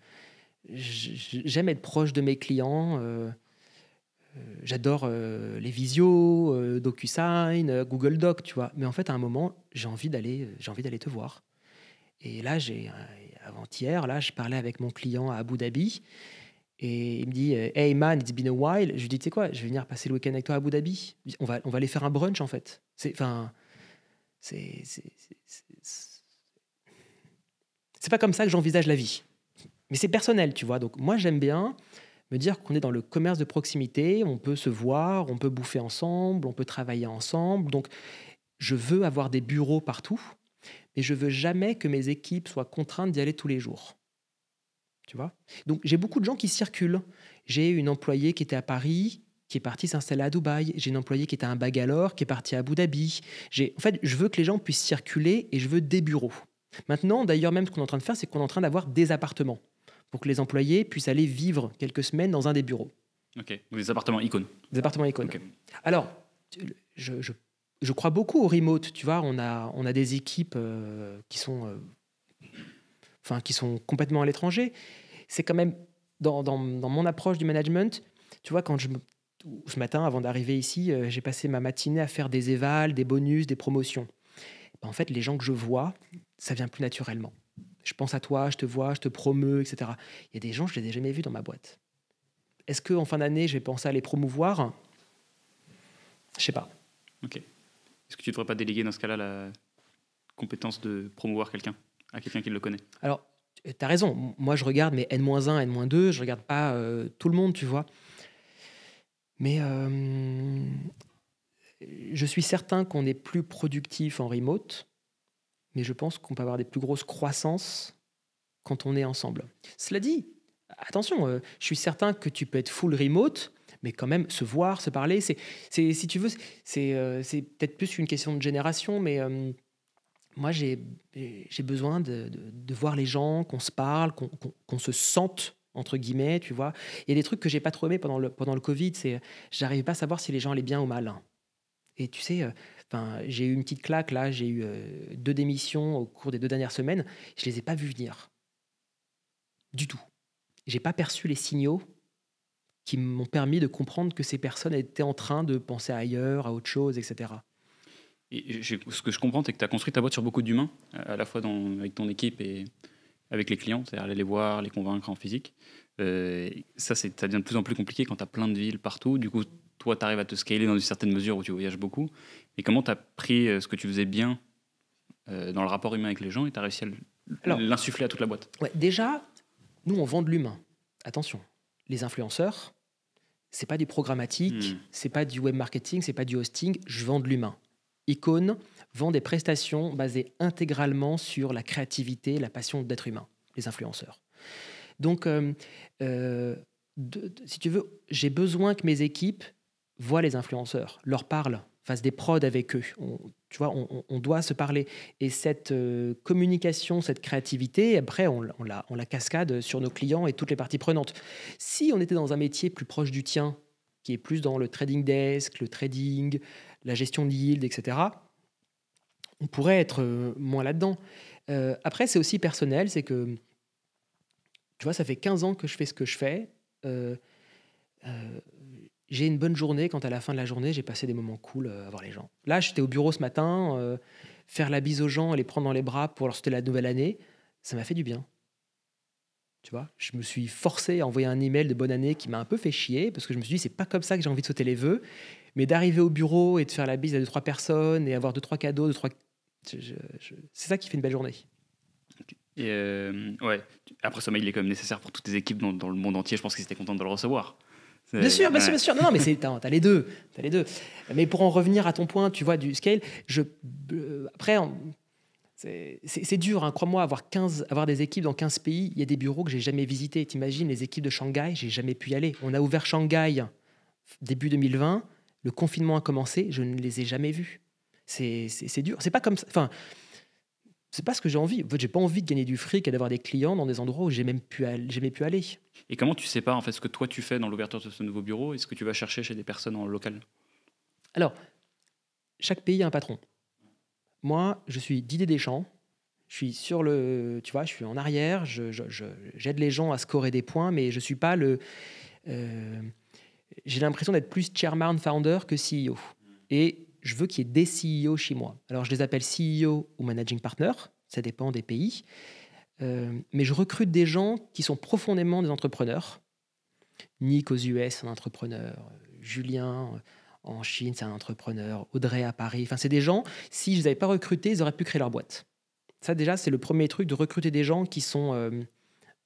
J'aime être proche de mes clients. euh, euh, J'adore euh, les visios, DocuSign, Google Doc, tu vois. Mais en fait, à un moment, j'ai envie d'aller, j'ai envie d'aller te voir. Et là, j'ai avant-hier, là, je parlais avec mon client à Abu Dhabi. Et il me dit euh, Hey man, it's been a while. Je lui dis Tu sais quoi, je vais venir passer le week-end avec toi à Abu Dhabi. On va, on va aller faire un brunch en fait. C'est enfin, c'est c'est- pas comme ça que j'envisage la vie. Mais c'est personnel, tu vois. Donc moi, j'aime bien me dire qu'on est dans le commerce de proximité. On peut se voir, on peut bouffer ensemble, on peut travailler ensemble. Donc je veux avoir des bureaux partout, mais je veux jamais que mes équipes soient contraintes d'y aller tous les jours. Tu vois Donc j'ai beaucoup de gens qui circulent. J'ai une employée qui était à Paris, qui est partie s'installer à Dubaï. J'ai une employée qui était à Bangalore, qui est partie à Abu Dhabi. En fait, je veux que les gens puissent circuler et je veux des bureaux. Maintenant, d'ailleurs, même ce qu'on est en train de faire, c'est qu'on est en train d'avoir des appartements pour que les employés puissent aller vivre quelques semaines dans un des bureaux. Ok, des appartements icônes. Des appartements icônes. Alors, je, je, crois beaucoup au remote. Tu vois, on a, on a des équipes euh, qui sont, euh, qui sont complètement à l'étranger. C'est quand même dans, mon approche du management. Tu vois, quand je ce matin, avant d'arriver ici, euh, j'ai passé ma matinée à faire des évals, des bonus, des promotions. Ben, en fait, les gens que je vois, ça vient plus naturellement. Je pense à toi, je te vois, je te promeux, etc. Il y a des gens, je ne les ai jamais vus dans ma boîte. Est-ce qu'en fin d'année, je vais penser à les promouvoir? Je sais pas. Ok. Est-ce que tu ne devrais pas déléguer dans ce cas-là la compétence de promouvoir quelqu'un? À quelqu'un qui le connaît Alors, tu as raison. Moi, je regarde mes N-1, N-2, je regarde pas euh, tout le monde, tu vois. Mais euh, je suis certain qu'on est plus productif en remote, mais je pense qu'on peut avoir des plus grosses croissances quand on est ensemble. Cela dit, attention, euh, je suis certain que tu peux être full remote, mais quand même se voir, se parler, c'est, si tu veux, c'est, euh, c'est peut-être plus une question de génération, mais moi j'ai, besoin de, de, voir les gens, qu'on se parle, qu'on, qu'on se sente entre guillemets, tu vois. Il y a des trucs que j'ai pas trop aimé pendant le, pendant le Covid, c'est j'arrivais pas à savoir si les gens allaient bien ou mal. Et tu sais, j'ai eu une petite claque là, j'ai eu euh, deux démissions au cours des deux dernières semaines, je les ai pas vus venir. Du tout. J'ai pas perçu les signaux qui m'ont permis de comprendre que ces personnes étaient en train de penser ailleurs, à autre chose, etc. Et ce que je comprends, c'est que tu as construit ta boîte sur beaucoup d'humains, à la fois dans, avec ton équipe et, avec les clients, c'est-à-dire aller les voir, les convaincre en physique. Euh, ça, ça devient de plus en plus compliqué quand tu as plein de villes partout. Du coup, toi, tu arrives à te scaler dans une certaine mesure où tu voyages beaucoup. Et comment tu as pris euh, ce que tu faisais bien euh, dans le rapport humain avec les gens et tu as réussi à l'insuffler à toute la boîte? ouais, Déjà, nous, on vend de l'humain. Attention, les influenceurs, c'est pas du programmatique, hmm. c'est pas du web marketing, c'est pas du hosting, je vends de l'humain. Icône, vend des prestations basées intégralement sur la créativité, la passion d'être humain, les influenceurs. Donc, euh, euh, si tu veux, j'ai besoin que mes équipes voient les influenceurs, leur parlent, fassent des prods avec eux. tu vois, on, doit se parler. Et cette euh, communication, cette créativité, après, on, la, on la cascade sur nos clients et toutes les parties prenantes. Si on était dans un métier plus proche du tien, qui est plus dans le trading desk, le trading, la gestion de yield, etc., on pourrait être euh, moins là-dedans. Euh, après, c'est aussi personnel, c'est que, tu vois, ça fait 15 ans que je fais ce que je fais. Euh, j'ai une bonne journée quand à la fin de la journée, j'ai passé des moments cool à voir les gens. Là, j'étais au bureau ce matin, faire la bise aux gens, les prendre dans les bras pour leur souhaiter la nouvelle année, ça m'a fait du bien. Tu vois, je me suis forcé à envoyer un email de bonne année qui m'a un peu fait chier parce que je me suis dit c'est pas comme ça que j'ai envie de sauter les vœux, mais d'arriver au bureau et de faire la bise à deux trois personnes et avoir deux trois cadeaux, deux trois c'est ça qui fait une belle journée. Et euh, ouais. Après, ce mail est quand même nécessaire pour toutes tes équipes dans, le monde entier. Je pense qu'ils étaient contents de le recevoir. Bien sûr, bien sûr, bien sûr. Non, non, mais tu as, les deux. As les deux. Mais pour en revenir à ton point, tu vois, du scale, je, euh, après, c'est dur, hein, crois-moi, avoir, 15, avoir des équipes dans 15 pays. Il y a des bureaux que j'ai jamais visités. T'imagines, les équipes de Shanghai, j'ai jamais pu y aller. On a ouvert Shanghai début 2020. Le confinement a commencé, je ne les ai jamais vus c'est dur. C'est pas comme ça. Enfin, c'est pas ce que j'ai envie. En fait, j'ai pas envie de gagner du fric et d'avoir des clients dans des endroits où j'ai même pu aller, pu aller. Et comment tu sais pas en fait ce que toi tu fais dans l'ouverture de ce nouveau bureau et ce que tu vas chercher chez des personnes en local? Alors, chaque pays a un patron. Moi, je suis Didier Deschamps. Je suis sur le, tu vois, je suis en arrière. Je, j'aide les gens à scorer des points, mais je suis pas le. Euh, j'ai l'impression d'être plus chairman founder que CEO. Et je veux qu'il y ait des CEO chez moi. Alors, je les appelle CEO ou managing partner, ça dépend des pays. Euh, mais je recrute des gens qui sont profondément des entrepreneurs. Nick aux US, un entrepreneur. Julien en Chine, c'est un entrepreneur. Audrey à Paris. Enfin, c'est des gens, si je les avais pas recrutés, ils auraient pu créer leur boîte. Ça, déjà, c'est le premier truc de recruter des gens qui sont euh,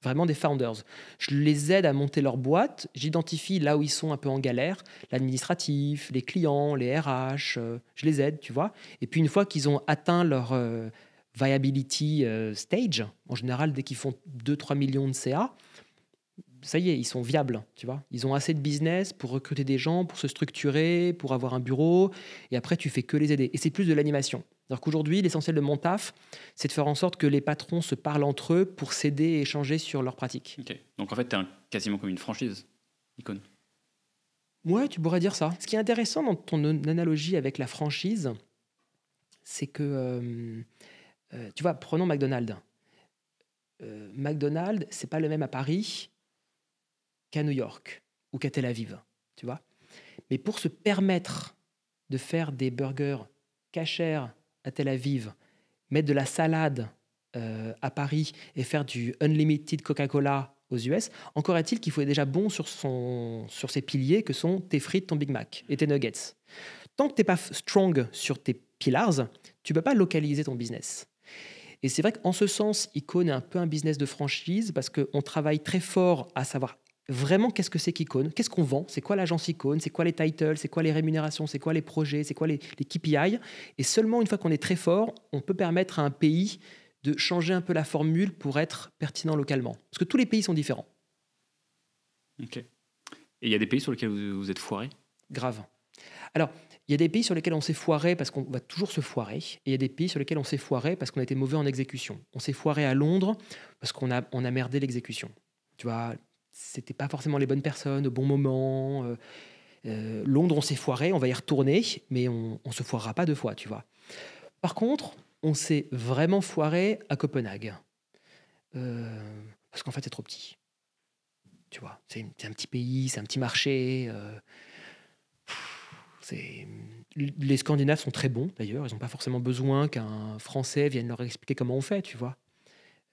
vraiment des founders. Je les aide à monter leur boîte, j'identifie là où ils sont un peu en galère, l'administratif, les clients, les RH, euh, je les aide, tu vois. Et puis une fois qu'ils ont atteint leur euh, viability stage, en général dès qu'ils font 2-3 millions de CA, ça y est, ils sont viables, tu vois. Ils ont assez de business pour recruter des gens, pour se structurer, pour avoir un bureau. Et après, tu fais que les aider. Et c'est plus de l'animation. Alors qu'aujourd'hui, l'essentiel de mon taf, c'est de faire en sorte que les patrons se parlent entre eux pour s'aider et échanger sur leurs pratiques. Ok. Donc en fait, tu es quasiment comme une franchise, Icon. Ouais, tu pourrais dire ça. Ce qui est intéressant dans ton analogie avec la franchise, c'est que, euh, euh, tu vois, prenons McDonald's. Euh, McDonald's, c'est pas le même à Paris qu'à New York ou qu'à Tel Aviv, tu vois. Mais pour se permettre de faire des burgers cachers à Tel Aviv, mettre de la salade euh, à Paris et faire du unlimited Coca-Cola aux US, encore est-il qu'il faut être déjà bon sur, son, sur ses piliers que sont tes frites, ton Big Mac et tes nuggets. Tant que tu n'es pas strong sur tes pillars, tu ne peux pas localiser ton business. Et c'est vrai qu'en ce sens, Icon est un peu un business de franchise parce qu'on travaille très fort à savoir vraiment qu'est-ce que c'est qu'Icon, qu'est-ce qu'on vend, c'est quoi l'agence Icon, c'est quoi les titles, c'est quoi les rémunérations, c'est quoi les projets, c'est quoi les, les KPI. Et seulement une fois qu'on est très fort, on peut permettre à un pays de changer un peu la formule pour être pertinent localement. Parce que tous les pays sont différents. Ok. Et il y a des pays sur lesquels vous, êtes foiré? Grave. Alors, il y a des pays sur lesquels on s'est foiré parce qu'on va toujours se foirer. Et il y a des pays sur lesquels on s'est foiré parce qu'on a été mauvais en exécution. On s'est foiré à Londres parce qu'on a, on a merdé l'exécution. Tu vois, c'était pas forcément les bonnes personnes au bon moment. Euh, euh, Londres, on s'est foiré, on va y retourner, mais on se foirera pas deux fois, tu vois. Par contre, on s'est vraiment foiré à Copenhague. Euh, parce qu'en fait, c'est trop petit. Tu vois, c'est un petit pays, c'est un petit marché. Les Scandinaves sont très bons, d'ailleurs. Ils n'ont pas forcément besoin qu'un Français vienne leur expliquer comment on fait, tu vois.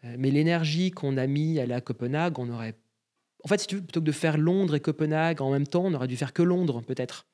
Mais l'énergie qu'on a mis à à Copenhague, on aurait... En fait, si tu veux, plutôt que de faire Londres et Copenhague en même temps, on aurait dû faire que Londres, peut-être.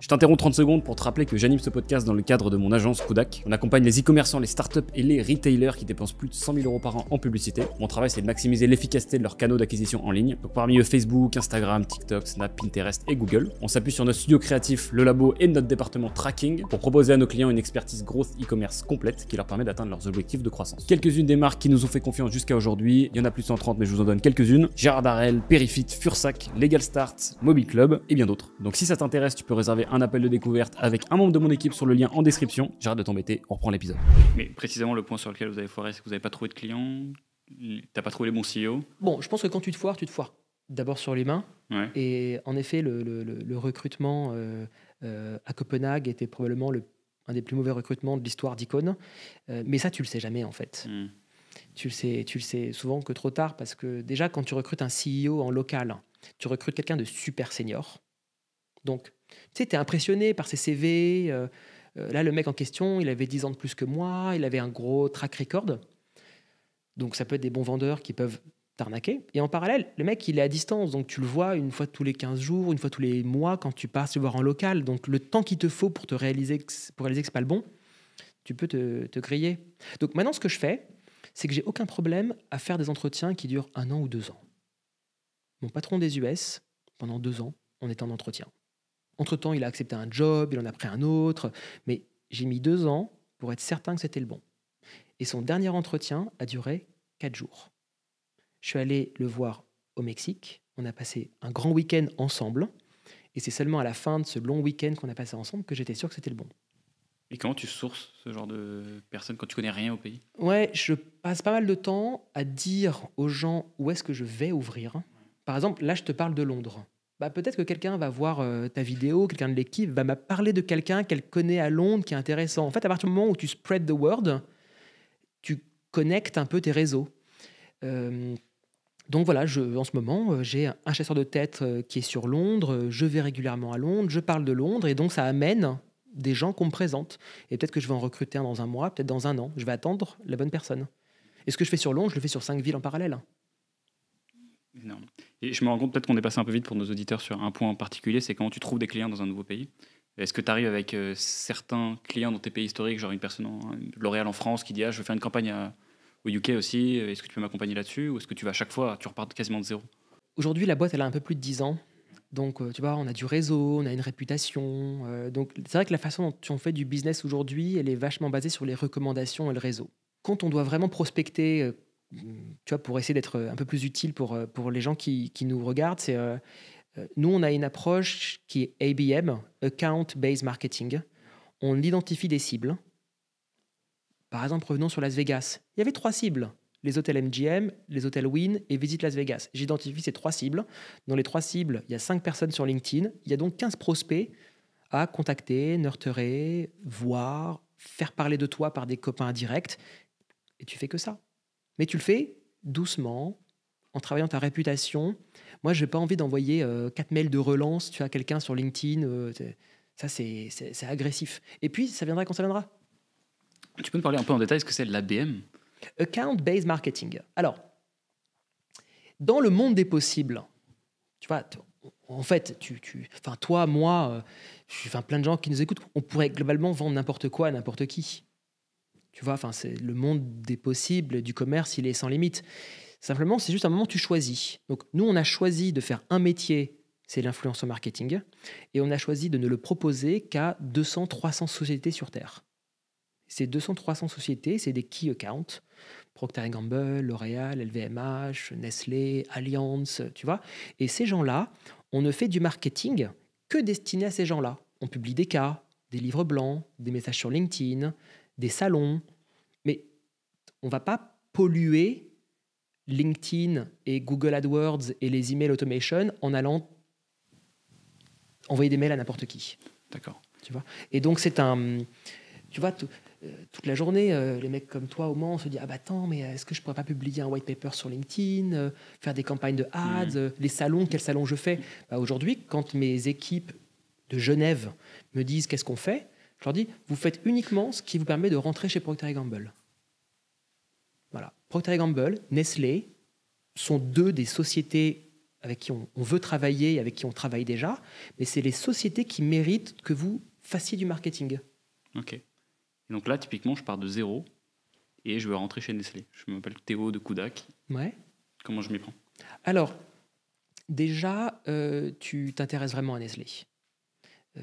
Je t'interromps 30 secondes pour te rappeler que j'anime ce podcast dans le cadre de mon agence Kudak. On accompagne les e-commerçants, les startups et les retailers qui dépensent plus de 100 000 euros par an en publicité. Mon travail, c'est de maximiser l'efficacité de leurs canaux d'acquisition en ligne. Donc parmi eux, Facebook, Instagram, TikTok, Snap, Pinterest et Google. On s'appuie sur notre studio créatif, le labo et notre département tracking pour proposer à nos clients une expertise growth e-commerce complète qui leur permet d'atteindre leurs objectifs de croissance. Quelques-unes des marques qui nous ont fait confiance jusqu'à aujourd'hui, il y en a plus de 130 mais je vous en donne quelques-unes. Gérard Darrel, Perifit, Fursac, Legal Start, Mobile Club et bien d'autres. Donc si ça t'intéresse, tu peux réserver un appel de découverte avec un membre de mon équipe sur le lien en description. J'arrête de t'embêter, on reprend l'épisode. Mais précisément, le point sur lequel vous avez foiré, c'est que vous n'avez pas trouvé de clients, t'as pas trouvé les bons CEO Bon, je pense que quand tu te foires, tu te foires d'abord sur l'humain. Ouais. Et en effet, le, le- le- le recrutement euh, euh, à Copenhague était probablement le, un des plus mauvais recrutements de l'histoire d'Icône. Euh, mais ça, tu le sais jamais, en fait. Hmm. Tu le sais, tu le sais souvent que trop tard, parce que déjà, quand tu recrutes un CEO en local, tu recrutes quelqu'un de super senior. Donc, tu sais, tu es impressionné par ses CV. euh, euh, là, le mec en question, il avait 10 ans de plus que moi, il avait un gros track record. Donc, ça peut être des bons vendeurs qui peuvent t'arnaquer. Et en parallèle, le mec, il est à distance. Donc, tu le vois une fois tous les 15 jours, une fois tous les mois quand tu passes le voir en local. Donc, le temps qu'il te faut pour, te réaliser, que pour réaliser que pas le bon, tu peux te, te griller. Donc, maintenant, ce que je fais, c'est que j'ai aucun problème à faire des entretiens qui durent un an ou deux ans. Mon patron des US, pendant deux ans, on était en entretien. Entre-temps, il a accepté un job, il en a pris un autre, mais j'ai mis deux ans pour être certain que c'était le bon. Et son dernier entretien a duré quatre jours. Je suis allé le voir au Mexique, on a passé un grand week-end ensemble, et c'est seulement à la fin de ce long week-end qu'on a passé ensemble que j'étais sûr que c'était le bon. Et comment tu sources ce genre de personnes quand tu connais rien au pays? Ouais, je passe pas mal de temps à dire aux gens où est-ce que je vais ouvrir. Par exemple, là, je te parle de Londres. Bah, peut-être que quelqu'un va voir euh, ta vidéo, quelqu'un de l'équipe va m'a parler de quelqu'un qu'elle connaît à Londres qui est intéressant. En fait, à partir du moment où tu spread the word, tu connectes un peu tes réseaux. Euh, donc voilà, en ce moment, euh, j'ai un chasseur de tête qui est sur Londres, je vais régulièrement à Londres, je parle de Londres, et donc ça amène des gens qu'on me présente. Et peut-être que je vais en recruter un dans un mois, peut-être dans un an. Je vais attendre la bonne personne. Et ce que je fais sur Londres, je le fais sur cinq villes en parallèle. Énorme. Et je me rends compte peut-être qu'on est passé un peu vite pour nos auditeurs sur un point en particulier, c'est comment tu trouves des clients dans un nouveau pays. Est-ce que tu arrives avec euh, certains clients dans tes pays historiques, genre une personne, en, L'Oréal en France, qui dit ah, je veux faire une campagne à- au UK aussi, est-ce que tu peux m'accompagner là-dessus Ou est-ce que tu vas à chaque fois, tu repars quasiment de zéro? Aujourd'hui, la boîte, elle a un peu plus de 10 ans. Donc, euh, tu vois, on a du réseau, on a une réputation. euh, donc, c'est vrai que la façon dont on fait du business aujourd'hui, elle est vachement basée sur les recommandations et le réseau. Quand on doit vraiment prospecter euh, tu vois, pour essayer d'être un peu plus utile pour, euh, pour les gens qui, qui nous regardent, c'est euh, euh, nous, on a une approche qui est ABM, Account Based Marketing. On identifie des cibles. Par exemple, revenons sur Las Vegas. Il y avait trois cibles les hôtels MGM, les hôtels Win et Visite Las Vegas. J'identifie ces trois cibles. Dans les trois cibles, il y a cinq personnes sur LinkedIn. Il y a donc 15 prospects à contacter, nurturer, voir, faire parler de toi par des copains directs. Et tu fais que ça. Mais tu le fais doucement, en travaillant ta réputation. Moi, je n'ai pas envie d'envoyer euh, quatre mails de relance tu as quelqu'un sur LinkedIn. Euh, ça, c'est agressif. Et puis, ça viendra quand ça viendra. Tu peux me parler un peu en détail ce que c'est l'ABM Account-based marketing. Alors, dans le monde des possibles, tu vois, en fait, tu, tu, enfin, toi, moi, euh, plein de gens qui nous écoutent, on pourrait globalement vendre n'importe quoi à n'importe qui. Tu vois, enfin, c'est le monde des possibles, du commerce, il est sans limite. Simplement, c'est juste un moment où tu choisis. Donc, nous, on a choisi de faire un métier, c'est l'influence au marketing, et on a choisi de ne le proposer qu'à 200, 300 sociétés sur Terre. Ces 200, 300 sociétés, c'est des key accounts. Procter Gamble, L'Oréal, LVMH, Nestlé, Allianz, tu vois. Et ces gens-là, on ne fait du marketing que destiné à ces gens-là. On publie des cas, des livres blancs, des messages sur LinkedIn, des salons. Mais on va pas polluer LinkedIn et Google AdWords et les email automation en allant envoyer des mails à n'importe qui. D'accord. Tu vois? Et donc c'est un tu vois euh, toute la journée, euh, les mecs comme toi au Mans se disent Ah bah attends, mais est-ce que je pourrais pas publier un white paper sur LinkedIn, euh, faire des campagnes de ads, mmh. les salons, quels salons je fais? Bah, Aujourd'hui, quand mes équipes de Genève me disent qu'est-ce qu'on fait, je leur dis Vous faites uniquement ce qui vous permet de rentrer chez Procter Gamble. Voilà. Procter Gamble, Nestlé sont deux des sociétés avec qui on, on veut travailler et avec qui on travaille déjà, mais c'est les sociétés qui méritent que vous fassiez du marketing. Ok donc là, typiquement, je pars de zéro et je veux rentrer chez Nestlé. Je m'appelle Théo de Koudak. Ouais. Comment je m'y prends? Alors, déjà, euh, tu t'intéresses vraiment à Nestlé. Euh,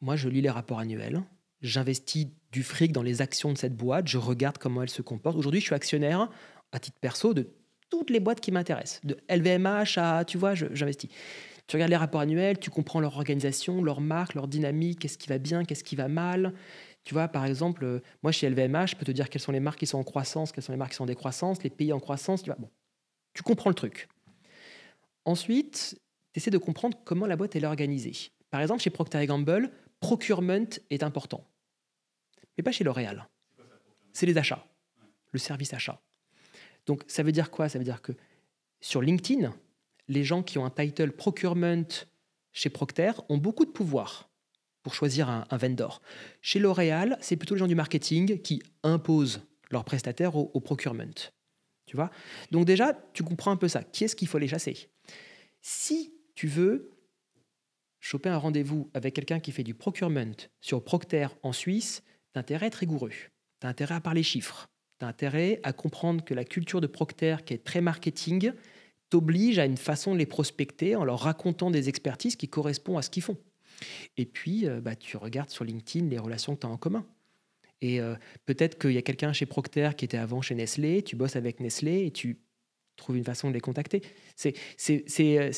moi, je lis les rapports annuels. J'investis du fric dans les actions de cette boîte. Je regarde comment elle se comporte. Aujourd'hui, je suis actionnaire, à titre perso, de toutes les boîtes qui m'intéressent. De LVMH à, tu vois, j'investis. Tu regardes les rapports annuels, tu comprends leur organisation, leur marque, leur dynamique, qu'est-ce qui va bien, qu'est-ce qui va mal, tu vois, par exemple, euh, moi chez LVMH, je peux te dire quelles sont les marques qui sont en croissance, quelles sont les marques qui sont en décroissance, les pays en croissance. Tu, vois, bon, tu comprends le truc. Ensuite, tu essaies de comprendre comment la boîte est organisée. Par exemple, chez Procter Gamble, procurement est important. Mais pas chez L'Oréal. C'est les achats, le service achat. Donc ça veut dire quoi? Ça veut dire que sur LinkedIn, les gens qui ont un title procurement chez Procter ont beaucoup de pouvoir pour choisir un, vendor. Chez L'Oréal, c'est plutôt les gens du marketing qui imposent leurs prestataires au, procurement. Tu vois? Donc déjà, tu comprends un peu ça. Qui est-ce qu'il faut les chasser? Si tu veux choper un rendez-vous avec quelqu'un qui fait du procurement sur Procter en Suisse, tu as intérêt à être rigoureux. Tu as intérêt à parler chiffres. Tu as intérêt à comprendre que la culture de Procter, qui est très marketing, t'oblige à une façon de les prospecter en leur racontant des expertises qui correspondent à ce qu'ils font. Et puis, euh, bah, tu regardes sur LinkedIn les relations que tu as en commun. Et euh, peut-être qu'il y a quelqu'un chez Procter qui était avant chez Nestlé, tu bosses avec Nestlé et tu trouves une façon de les contacter. C'est euh,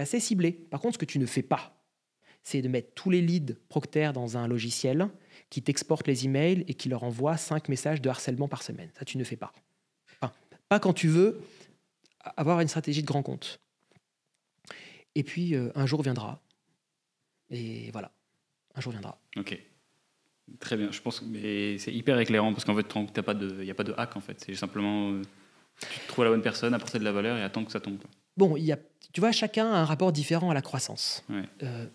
assez ciblé. Par contre, ce que tu ne fais pas, c'est de mettre tous les leads Procter dans un logiciel qui t'exporte les emails et qui leur envoie 5 messages de harcèlement par semaine. Ça, tu ne fais pas. pas quand tu veux avoir une stratégie de grand compte. Et puis, un jour viendra et voilà, un jour viendra. Ok. Très bien, je pense que c'est hyper éclairant parce qu'en fait, il n'y a pas de hack en fait. C'est simplement euh, tu trouves la bonne personne, apporter de la valeur et attends que ça tombe. Bon, y a, tu vois, chacun a un rapport différent à la croissance. Euh,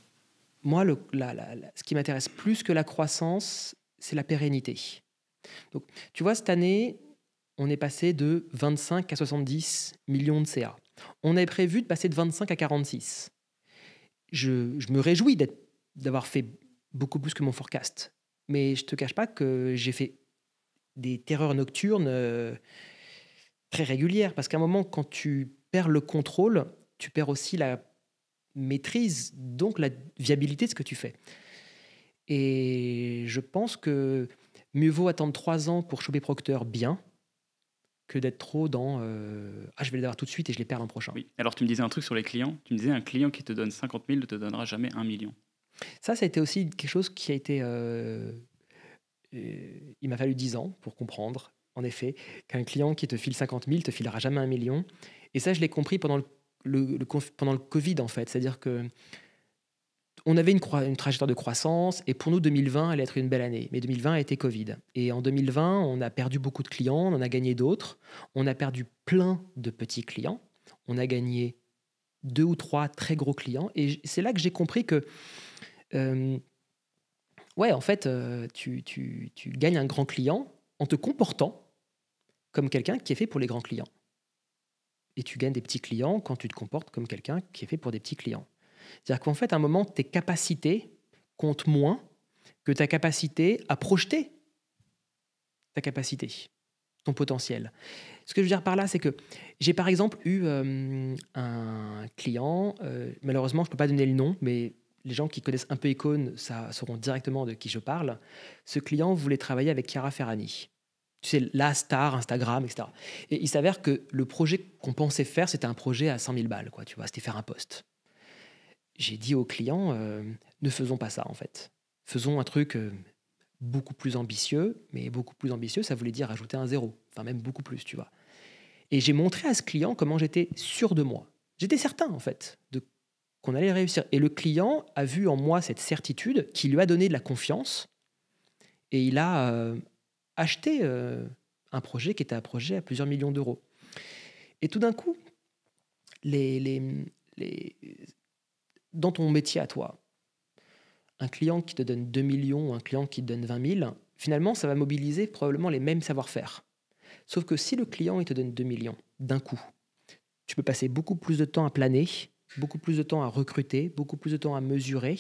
moi, ce qui m'intéresse plus que la croissance, c'est la pérennité. Donc, tu vois, cette année, on est passé de 25 à 70 millions de CA. On avait prévu de passer de 25 à 46 je, me réjouis d'avoir fait beaucoup plus que mon forecast. Mais je te cache pas que j'ai fait des terreurs nocturnes euh, très régulières. Parce qu'à un moment, quand tu perds le contrôle, tu perds aussi la maîtrise, donc la viabilité de ce que tu fais. Et je pense que mieux vaut attendre trois ans pour choper Procter bien que d'être trop dans euh, ah je vais les avoir tout de suite et je les perds l'an prochain. Oui. Alors tu me disais un truc sur les clients. Tu me disais un client qui te donne 50 000 ne te donnera jamais un million. Ça, ça a été aussi quelque chose qui a été. euh, euh, il m'a fallu 10 ans pour comprendre, en effet, qu'un client qui te file 50 000 te filera jamais un million. Et ça, je l'ai compris pendant le, pendant le Covid, en fait. C'est-à-dire que on avait une, trajectoire de croissance et pour nous, 2020 allait être une belle année. Mais 2020 a été Covid. Et en 2020, on a perdu beaucoup de clients, on en a gagné d'autres. On a perdu plein de petits clients. On a gagné deux ou trois très gros clients. Et c'est là que j'ai compris que, euh, ouais, en fait, euh, tu gagnes un grand client en te comportant comme quelqu'un qui est fait pour les grands clients. Et tu gagnes des petits clients quand tu te comportes comme quelqu'un qui est fait pour des petits clients. C'est-à-dire qu'en fait, à un moment, tes capacités comptent moins que ta capacité à projeter ta capacité, ton potentiel. Ce que je veux dire par là, c'est que j'ai par exemple eu euh, un client, euh, malheureusement, je ne peux pas donner le nom, mais les gens qui connaissent un peu Icon ça, sauront directement de qui je parle. Ce client voulait travailler avec Chiara Ferrani. Tu sais, la star Instagram, etc. Et il s'avère que le projet qu'on pensait faire, c'était un projet à 100 000 balles, quoi, tu vois, c'était faire un poste. J'ai dit au client, euh, ne faisons pas ça, en fait. Faisons un truc euh, beaucoup plus ambitieux, mais beaucoup plus ambitieux, ça voulait dire ajouter un zéro, enfin même beaucoup plus, tu vois. Et j'ai montré à ce client comment j'étais sûr de moi. J'étais certain, en fait, de qu'on allait réussir. Et le client a vu en moi cette certitude qui lui a donné de la confiance. Et il a euh, acheté euh, un projet qui était un projet à plusieurs millions d'euros. Et tout d'un coup, dans ton métier à toi, un client qui te donne 2 millions un client qui te donne 20 000, finalement, ça va mobiliser probablement les mêmes savoir-faire. Sauf que si le client te donne 2 millions d'un coup, tu peux passer beaucoup plus de temps à planer, beaucoup plus de temps à recruter, beaucoup plus de temps à mesurer.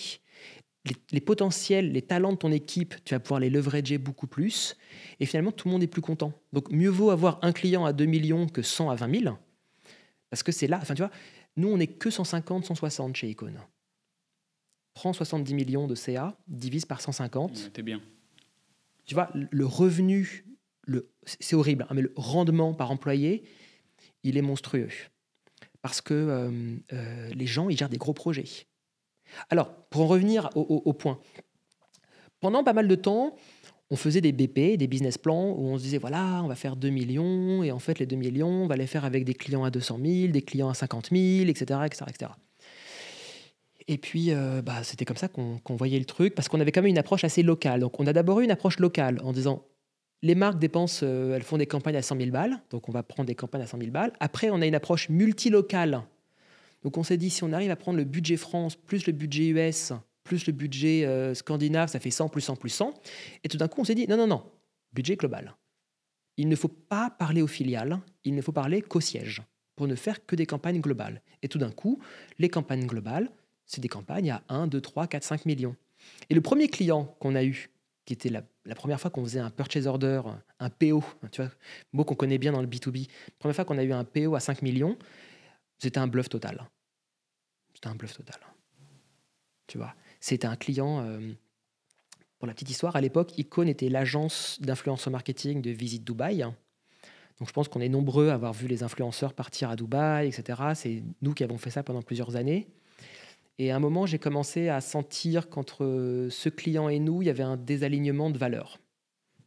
Les, les potentiels, les talents de ton équipe, tu vas pouvoir les leverager beaucoup plus. Et finalement, tout le monde est plus content. Donc, mieux vaut avoir un client à 2 millions que 100 à 20 000. Parce que c'est là, enfin, tu vois, nous, on n'est que 150, 160 chez Icon. Prends 70 millions de CA, divise par 150 T'es bien. tu vois, le revenu, le, c'est horrible, hein, mais le rendement par employé, il est monstrueux. Parce que euh, euh, les gens, ils gèrent des gros projets. Alors, pour en revenir au, point, pendant pas mal de temps, on faisait des BP, des business plans, où on se disait, voilà, on va faire 2 millions, et en fait, les 2 millions, on va les faire avec des clients à 200 000, des clients à 50 000, etc. etc., etc. Et puis, euh, bah, c'était comme ça qu'on qu'on voyait le truc, parce qu'on avait quand même une approche assez locale. Donc, on a d'abord eu une approche locale en disant, les marques dépensent, euh, elles font des campagnes à 100 000 balles, donc on va prendre des campagnes à 100 000 balles. Après, on a une approche multilocale. Donc, on s'est dit, si on arrive à prendre le budget France, plus le budget US, plus le budget euh, scandinave, ça fait 100 plus 100 plus 100. Et tout d'un coup, on s'est dit, non, non, non, budget global. Il ne faut pas parler aux filiales, il ne faut parler qu'au siège, pour ne faire que des campagnes globales. Et tout d'un coup, les campagnes globales, c'est des campagnes à 1, 2, 3, 4, 5 millions. Et le premier client qu'on a eu, qui était la, la première fois qu'on faisait un purchase order, un PO, tu vois, mot qu'on connaît bien dans le B2B, première fois qu'on a eu un PO à 5 millions, c'était un bluff total. C'était un bluff total. Tu vois, c'était un client. euh, pour la petite histoire, à l'époque, Icon était l'agence d'influenceur marketing de Visite Dubaï. Donc je pense qu'on est nombreux à avoir vu les influenceurs partir à Dubaï, etc. C'est nous qui avons fait ça pendant plusieurs années. Et à un moment, j'ai commencé à sentir qu'entre ce client et nous, il y avait un désalignement de valeurs.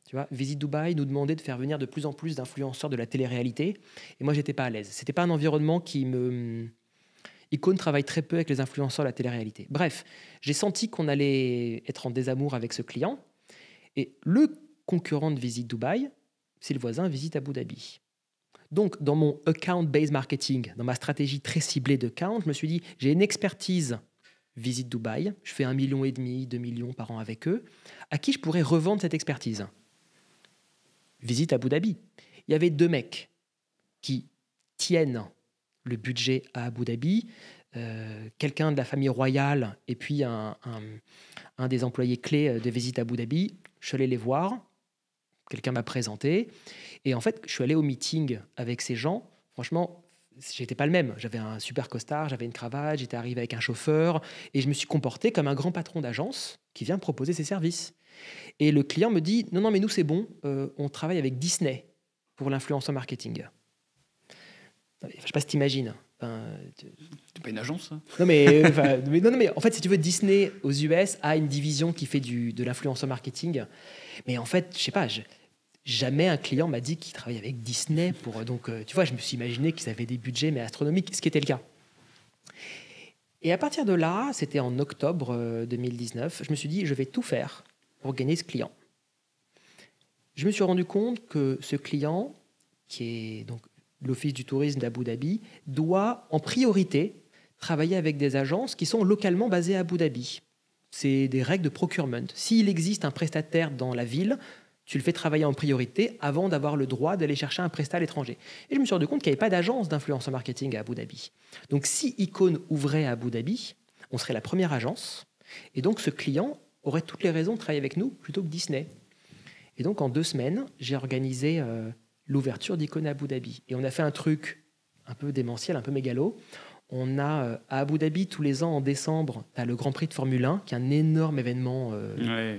Tu vois, Visite Dubaï nous demandait de faire venir de plus en plus d'influenceurs de la télé-réalité. Et moi, j'étais pas à l'aise. C'était pas un environnement qui me. Icon travaille très peu avec les influenceurs de la télé-réalité. Bref, j'ai senti qu'on allait être en désamour avec ce client. Et le concurrent de Visite Dubaï, c'est le voisin Visite Abu Dhabi. Donc, dans mon account-based marketing, dans ma stratégie très ciblée de account, je me suis dit, j'ai une expertise Visite Dubaï, je fais un million et demi, deux millions par an avec eux. À qui je pourrais revendre cette expertise? Visite Abu Dhabi. Il y avait deux mecs qui tiennent le budget à Abu Dhabi, euh, quelqu'un de la famille royale et puis un, des employés clés de Visite Abu Dhabi. Je suis allé les voir, quelqu'un m'a présenté, et en fait, je suis allé au meeting avec ces gens. Franchement, j'étais pas le même. J'avais un super costard, j'avais une cravate, j'étais arrivé avec un chauffeur, et je me suis comporté comme un grand patron d'agence qui vient proposer ses services. Et le client me dit non, non, mais nous c'est bon, euh, on travaille avec Disney. pour l'influence en marketing. Je ne sais pas si tu imagines. c'est pas une agence, non mais, [LAUGHS] mais, non, mais en fait, si tu veux, Disney aux US a une division qui fait du, de l'influence marketing. Mais en fait, je sais pas, jamais un client m'a dit qu'il travaillait avec Disney. Pour, donc, euh, tu vois, je me suis imaginé qu'ils avaient des budgets, mais astronomiques, ce qui était le cas. Et à partir de là, c'était en octobre 2019, euh, je me suis dit, je vais tout faire pour gagner ce client. Je me suis rendu compte que ce client, qui est donc l'Office du tourisme d'Abu Dhabi, doit en priorité travailler avec des agences qui sont localement basées à Abu Dhabi. C'est des règles de procurement. S'il existe un prestataire dans la ville, tu le fais travailler en priorité avant d'avoir le droit d'aller chercher un prestat à l'étranger. Et je me suis rendu compte qu'il n'y avait pas d'agence d'influence en marketing à Abu Dhabi. Donc si Icon ouvrait à Abu Dhabi, on serait la première agence. Et donc ce client aurait toutes les raisons de travailler avec nous plutôt que Disney. Et donc en deux semaines, j'ai organisé euh, l'ouverture d'Icon à Abu Dhabi. Et on a fait un truc un peu démentiel, un peu mégalo. On a euh, à Abu Dhabi tous les ans en décembre, as le Grand Prix de Formule 1, qui est un énorme événement. Euh,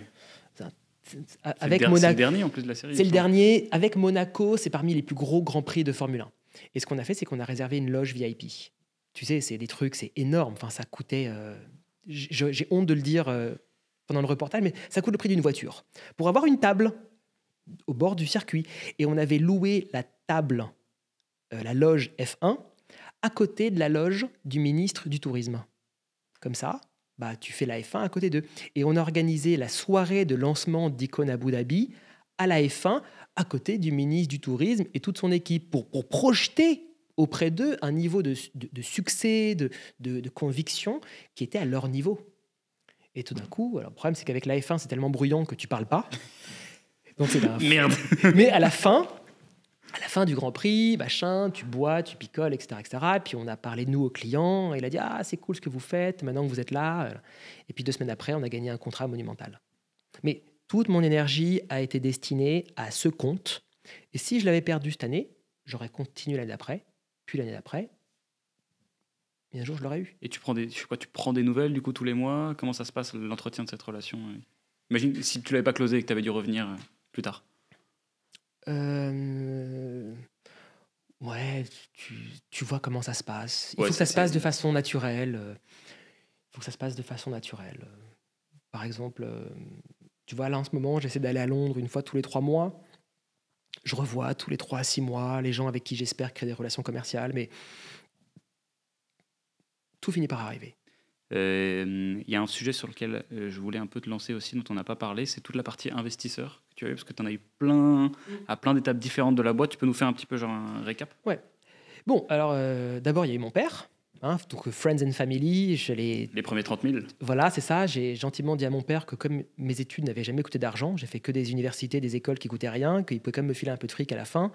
avec Monaco. C'est le dernier en plus de la série. C'est le dernier. Avec Monaco, c'est parmi les plus gros Grands Prix de Formule 1. Et ce qu'on a fait, c'est qu'on a réservé une loge VIP. Tu sais, c'est des trucs, c'est énorme. Enfin, ça coûtait. Euh, j'ai honte de le dire pendant le reportage, mais ça coûte le prix d'une voiture. Pour avoir une table au bord du circuit. Et on avait loué la table, euh, la loge F1, à côté de la loge du ministre du Tourisme. Comme ça, bah, tu fais la F1 à côté d'eux. Et on a organisé la soirée de lancement d'Icon Abu Dhabi à la F1 à côté du ministre du Tourisme et toute son équipe pour, pour projeter auprès d'eux un niveau de, de, succès, de, de, conviction qui était à leur niveau. Et tout d'un coup, alors le problème c'est qu'avec la F1 c'est tellement bruyant que tu parles pas. Merde. [LAUGHS] Mais à la fin, à la fin du Grand Prix, machin, tu bois, tu picoles, etc., etc. Et puis on a parlé de nous au client. Et il a dit ah c'est cool ce que vous faites. Maintenant que vous êtes là. Et puis deux semaines après, on a gagné un contrat monumental. Mais toute mon énergie a été destinée à ce compte. Et si je l'avais perdu cette année, j'aurais continué l'année d'après, puis l'année d'après. Et un jour, je l'aurais eu. Et tu prends des, quoi, tu prends des nouvelles du coup tous les mois? Comment ça se passe l'entretien de cette relation? Imagine si tu l'avais pas closé et que tu avais dû revenir plus tard euh, Ouais, tu, tu, vois comment ça se passe. Il faut que ça se passe de façon naturelle. Euh, il faut que ça se passe de façon naturelle. Par exemple, euh, tu vois, là en ce moment, j'essaie d'aller à Londres une fois tous les trois mois. Je revois tous les trois à six mois les gens avec qui j'espère créer des relations commerciales, mais tout finit par arriver. Il y a un sujet sur lequel je voulais un peu te lancer aussi, dont on n'a pas parlé, c'est toute la partie investisseur parce que tu en as eu plein, mm. à plein d'étapes différentes de la boîte. Tu peux nous faire un petit peu genre un récap? Ouais. Bon, alors euh, d'abord, il y a eu mon père. Hein, donc Friends and Family, je les... Les premiers 30 000 Voilà, c'est ça. J'ai gentiment dit à mon père que comme mes études n'avaient jamais coûté d'argent, j'ai fait que des universités, des écoles qui coûtaient rien, qu'il pouvait quand même me filer un peu de fric à la fin,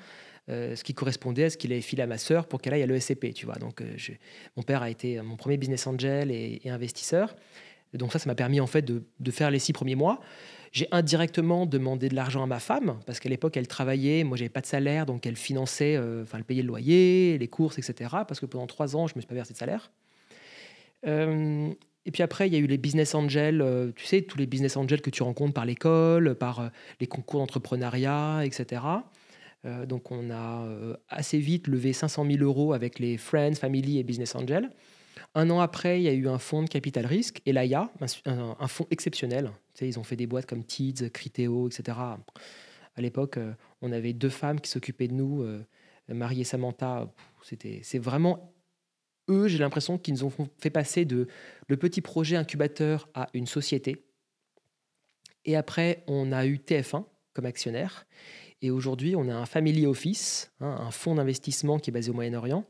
euh, ce qui correspondait à ce qu'il avait filé à ma sœur pour qu'elle aille à l'ESCP, tu vois. Donc euh, mon père a été mon premier business angel et, investisseur. Donc ça, ça m'a permis en fait de, de, faire les six premiers mois. J'ai indirectement demandé de l'argent à ma femme, parce qu'à l'époque, elle travaillait, moi, j'avais pas de salaire, donc elle finançait, euh, enfin, elle payait le loyer, les courses, etc. Parce que pendant trois ans, je ne me suis pas versé de salaire. Euh, et puis après, il y a eu les business angels, euh, tu sais, tous les business angels que tu rencontres par l'école, par les concours d'entrepreneuriat, etc. donc on a assez vite levé 500 000 euros avec les Friends, Family et Business Angels. Un an après, il y a eu un fonds de capital risque, Elaya, un, un fonds exceptionnel. Ils ont fait des boîtes comme Tids, Criteo, etc. À l'époque, euh, on avait deux femmes qui s'occupaient de nous, euh, Marie et Samantha. C'est vraiment eux, j'ai l'impression qu'ils nous ont fait passer de le petit projet incubateur à une société. Et après, on a eu TF1 comme actionnaire. Et aujourd'hui, on a un family office, hein, un fonds d'investissement qui est basé au Moyen-Orient.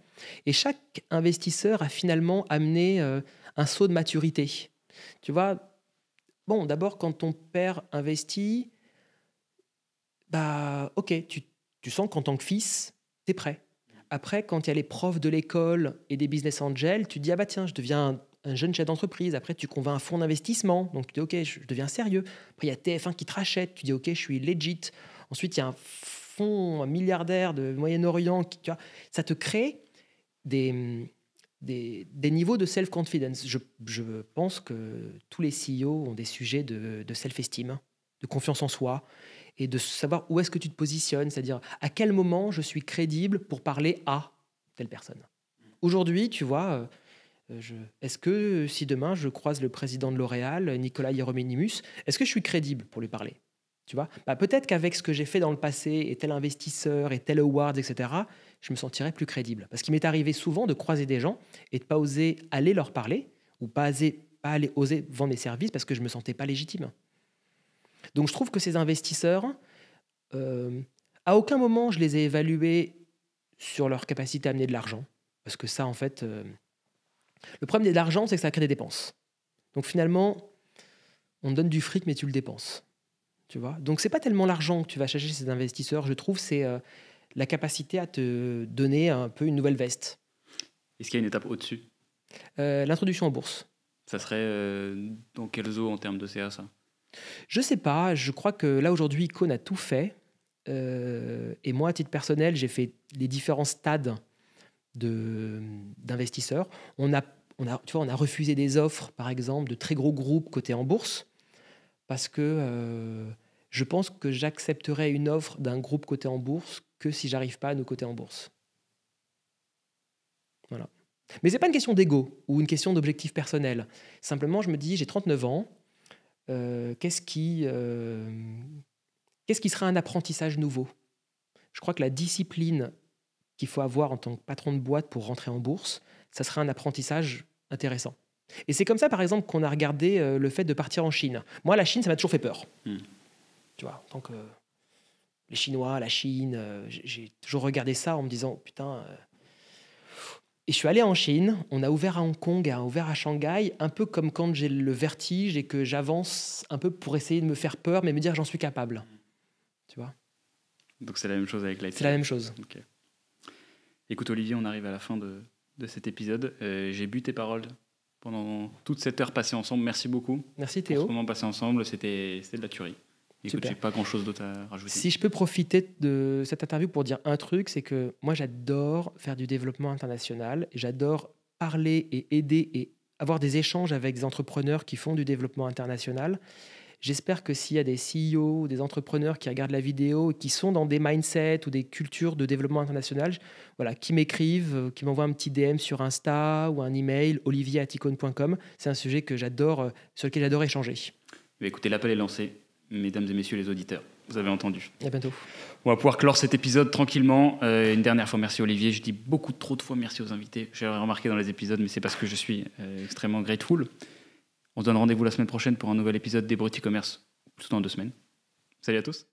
Et chaque investisseur a finalement amené euh, un saut de maturité. Tu vois, bon, d'abord, quand ton père investit, bah, ok, tu, tu sens qu'en tant que fils, tu es prêt. Après, quand il y a les profs de l'école et des business angels, tu dis, ah bah tiens, je deviens un, jeune chef d'entreprise. Après, tu convaincs un fonds d'investissement. Donc, tu dis, ok, je, deviens sérieux. Après, il y a TF1 qui te rachète. Tu dis, ok, je suis legit. Ensuite, il y a un fonds un milliardaire de Moyen-Orient. Tu vois, ça te crée des, des, niveaux de self-confidence. Je, pense que tous les CEO ont des sujets de, self-esteem, de confiance en soi. et de savoir où est-ce que tu te positionnes, c'est-à-dire à quel moment je suis crédible pour parler à telle personne. Aujourd'hui, tu vois, euh, est-ce que si demain je croise le président de L'Oréal, Nicolas Hierominimus, est-ce que je suis crédible pour lui parler? Tu vois? Bah, Peut-être qu'avec ce que j'ai fait dans le passé, et tel investisseur, et tel award, etc., je me sentirais plus crédible. Parce qu'il m'est arrivé souvent de croiser des gens et de pas oser aller leur parler, ou pas oser, pas aller oser vendre mes services parce que je me sentais pas légitime. Donc je trouve que ces investisseurs, euh, à aucun moment je les ai évalués sur leur capacité à amener de l'argent. Parce que ça, en fait, euh, le problème de l'argent, c'est que ça crée des dépenses. Donc finalement, on te donne du fric, mais tu le dépenses. Tu vois? Donc c'est pas tellement l'argent que tu vas chercher chez ces investisseurs, je trouve, c'est euh, la capacité à te donner un peu une nouvelle veste. Est-ce qu'il y a une étape au-dessus? Euh, L'introduction en bourse. Ça serait euh, dans quel zoo en termes de CA ça? Je sais pas, je crois que là aujourd'hui, Icon a tout fait. Euh, et moi, à titre personnel, j'ai fait les différents stades de- d'investisseurs. On a, on, a, tu vois, on a refusé des offres, par exemple, de très gros groupes cotés en bourse, parce que je pense que j'accepterais une offre d'un groupe coté en bourse que si j'arrive pas à nous coter en bourse. Voilà. Mais c'est pas une question d'ego ou une question d'objectif personnel. Simplement, je me dis, j'ai 39 ans. euh, qu'est-ce qui, euh, qu'est-ce qui sera un apprentissage nouveau? Je crois que la discipline qu'il faut avoir en tant que patron de boîte pour rentrer en bourse, ça sera un apprentissage intéressant. Et c'est comme ça, par exemple, qu'on a regardé euh, le fait de partir en Chine. Moi, la Chine, ça m'a toujours fait peur. Hmm. Tu vois, en tant que les Chinois, la Chine, euh, j'ai- toujours regardé ça en me disant, putain. euh. Et je suis allé en Chine, on a ouvert à Hong Kong on a ouvert à Shanghai, un peu comme quand j'ai le vertige et que j'avance un peu pour essayer de me faire peur, mais me dire j'en suis capable. Tu vois? Donc c'est la même chose avec Light. C'est la même chose. Ok. Écoute Olivier, on arrive à la fin de, de cet épisode. Euh, J'ai bu tes paroles pendant toute cette heure passée ensemble. Merci beaucoup. Merci Pour ce Théo. moment passé ensemble, c'était de la tuerie. Écoute, j'ai pas grand chose d'autre à rajouter. Si je peux profiter de cette interview pour dire un truc, c'est que moi j'adore faire du développement international, j'adore parler et aider et avoir des échanges avec des entrepreneurs qui font du développement international. J'espère que s'il y a des CEO ou des entrepreneurs qui regardent la vidéo et qui sont dans des mindsets ou des cultures de développement international, voilà, qui m'écrivent, euh, qui m'envoient un petit DM sur Insta ou un email, olivier.icon.com, c'est un sujet que j'adore, euh, sur lequel j'adore échanger. Mais écoutez, l'appel est lancé. Mesdames et messieurs les auditeurs, vous avez entendu. À bientôt. On va pouvoir clore cet épisode tranquillement. Euh, une dernière fois, merci Olivier. Je dis beaucoup trop de fois merci aux invités. J'ai remarqué dans les épisodes, mais c'est parce que je suis euh, extrêmement grateful. On se donne rendez-vous la semaine prochaine pour un nouvel épisode des Bruts e-commerce, tout dans deux semaines. Salut à tous.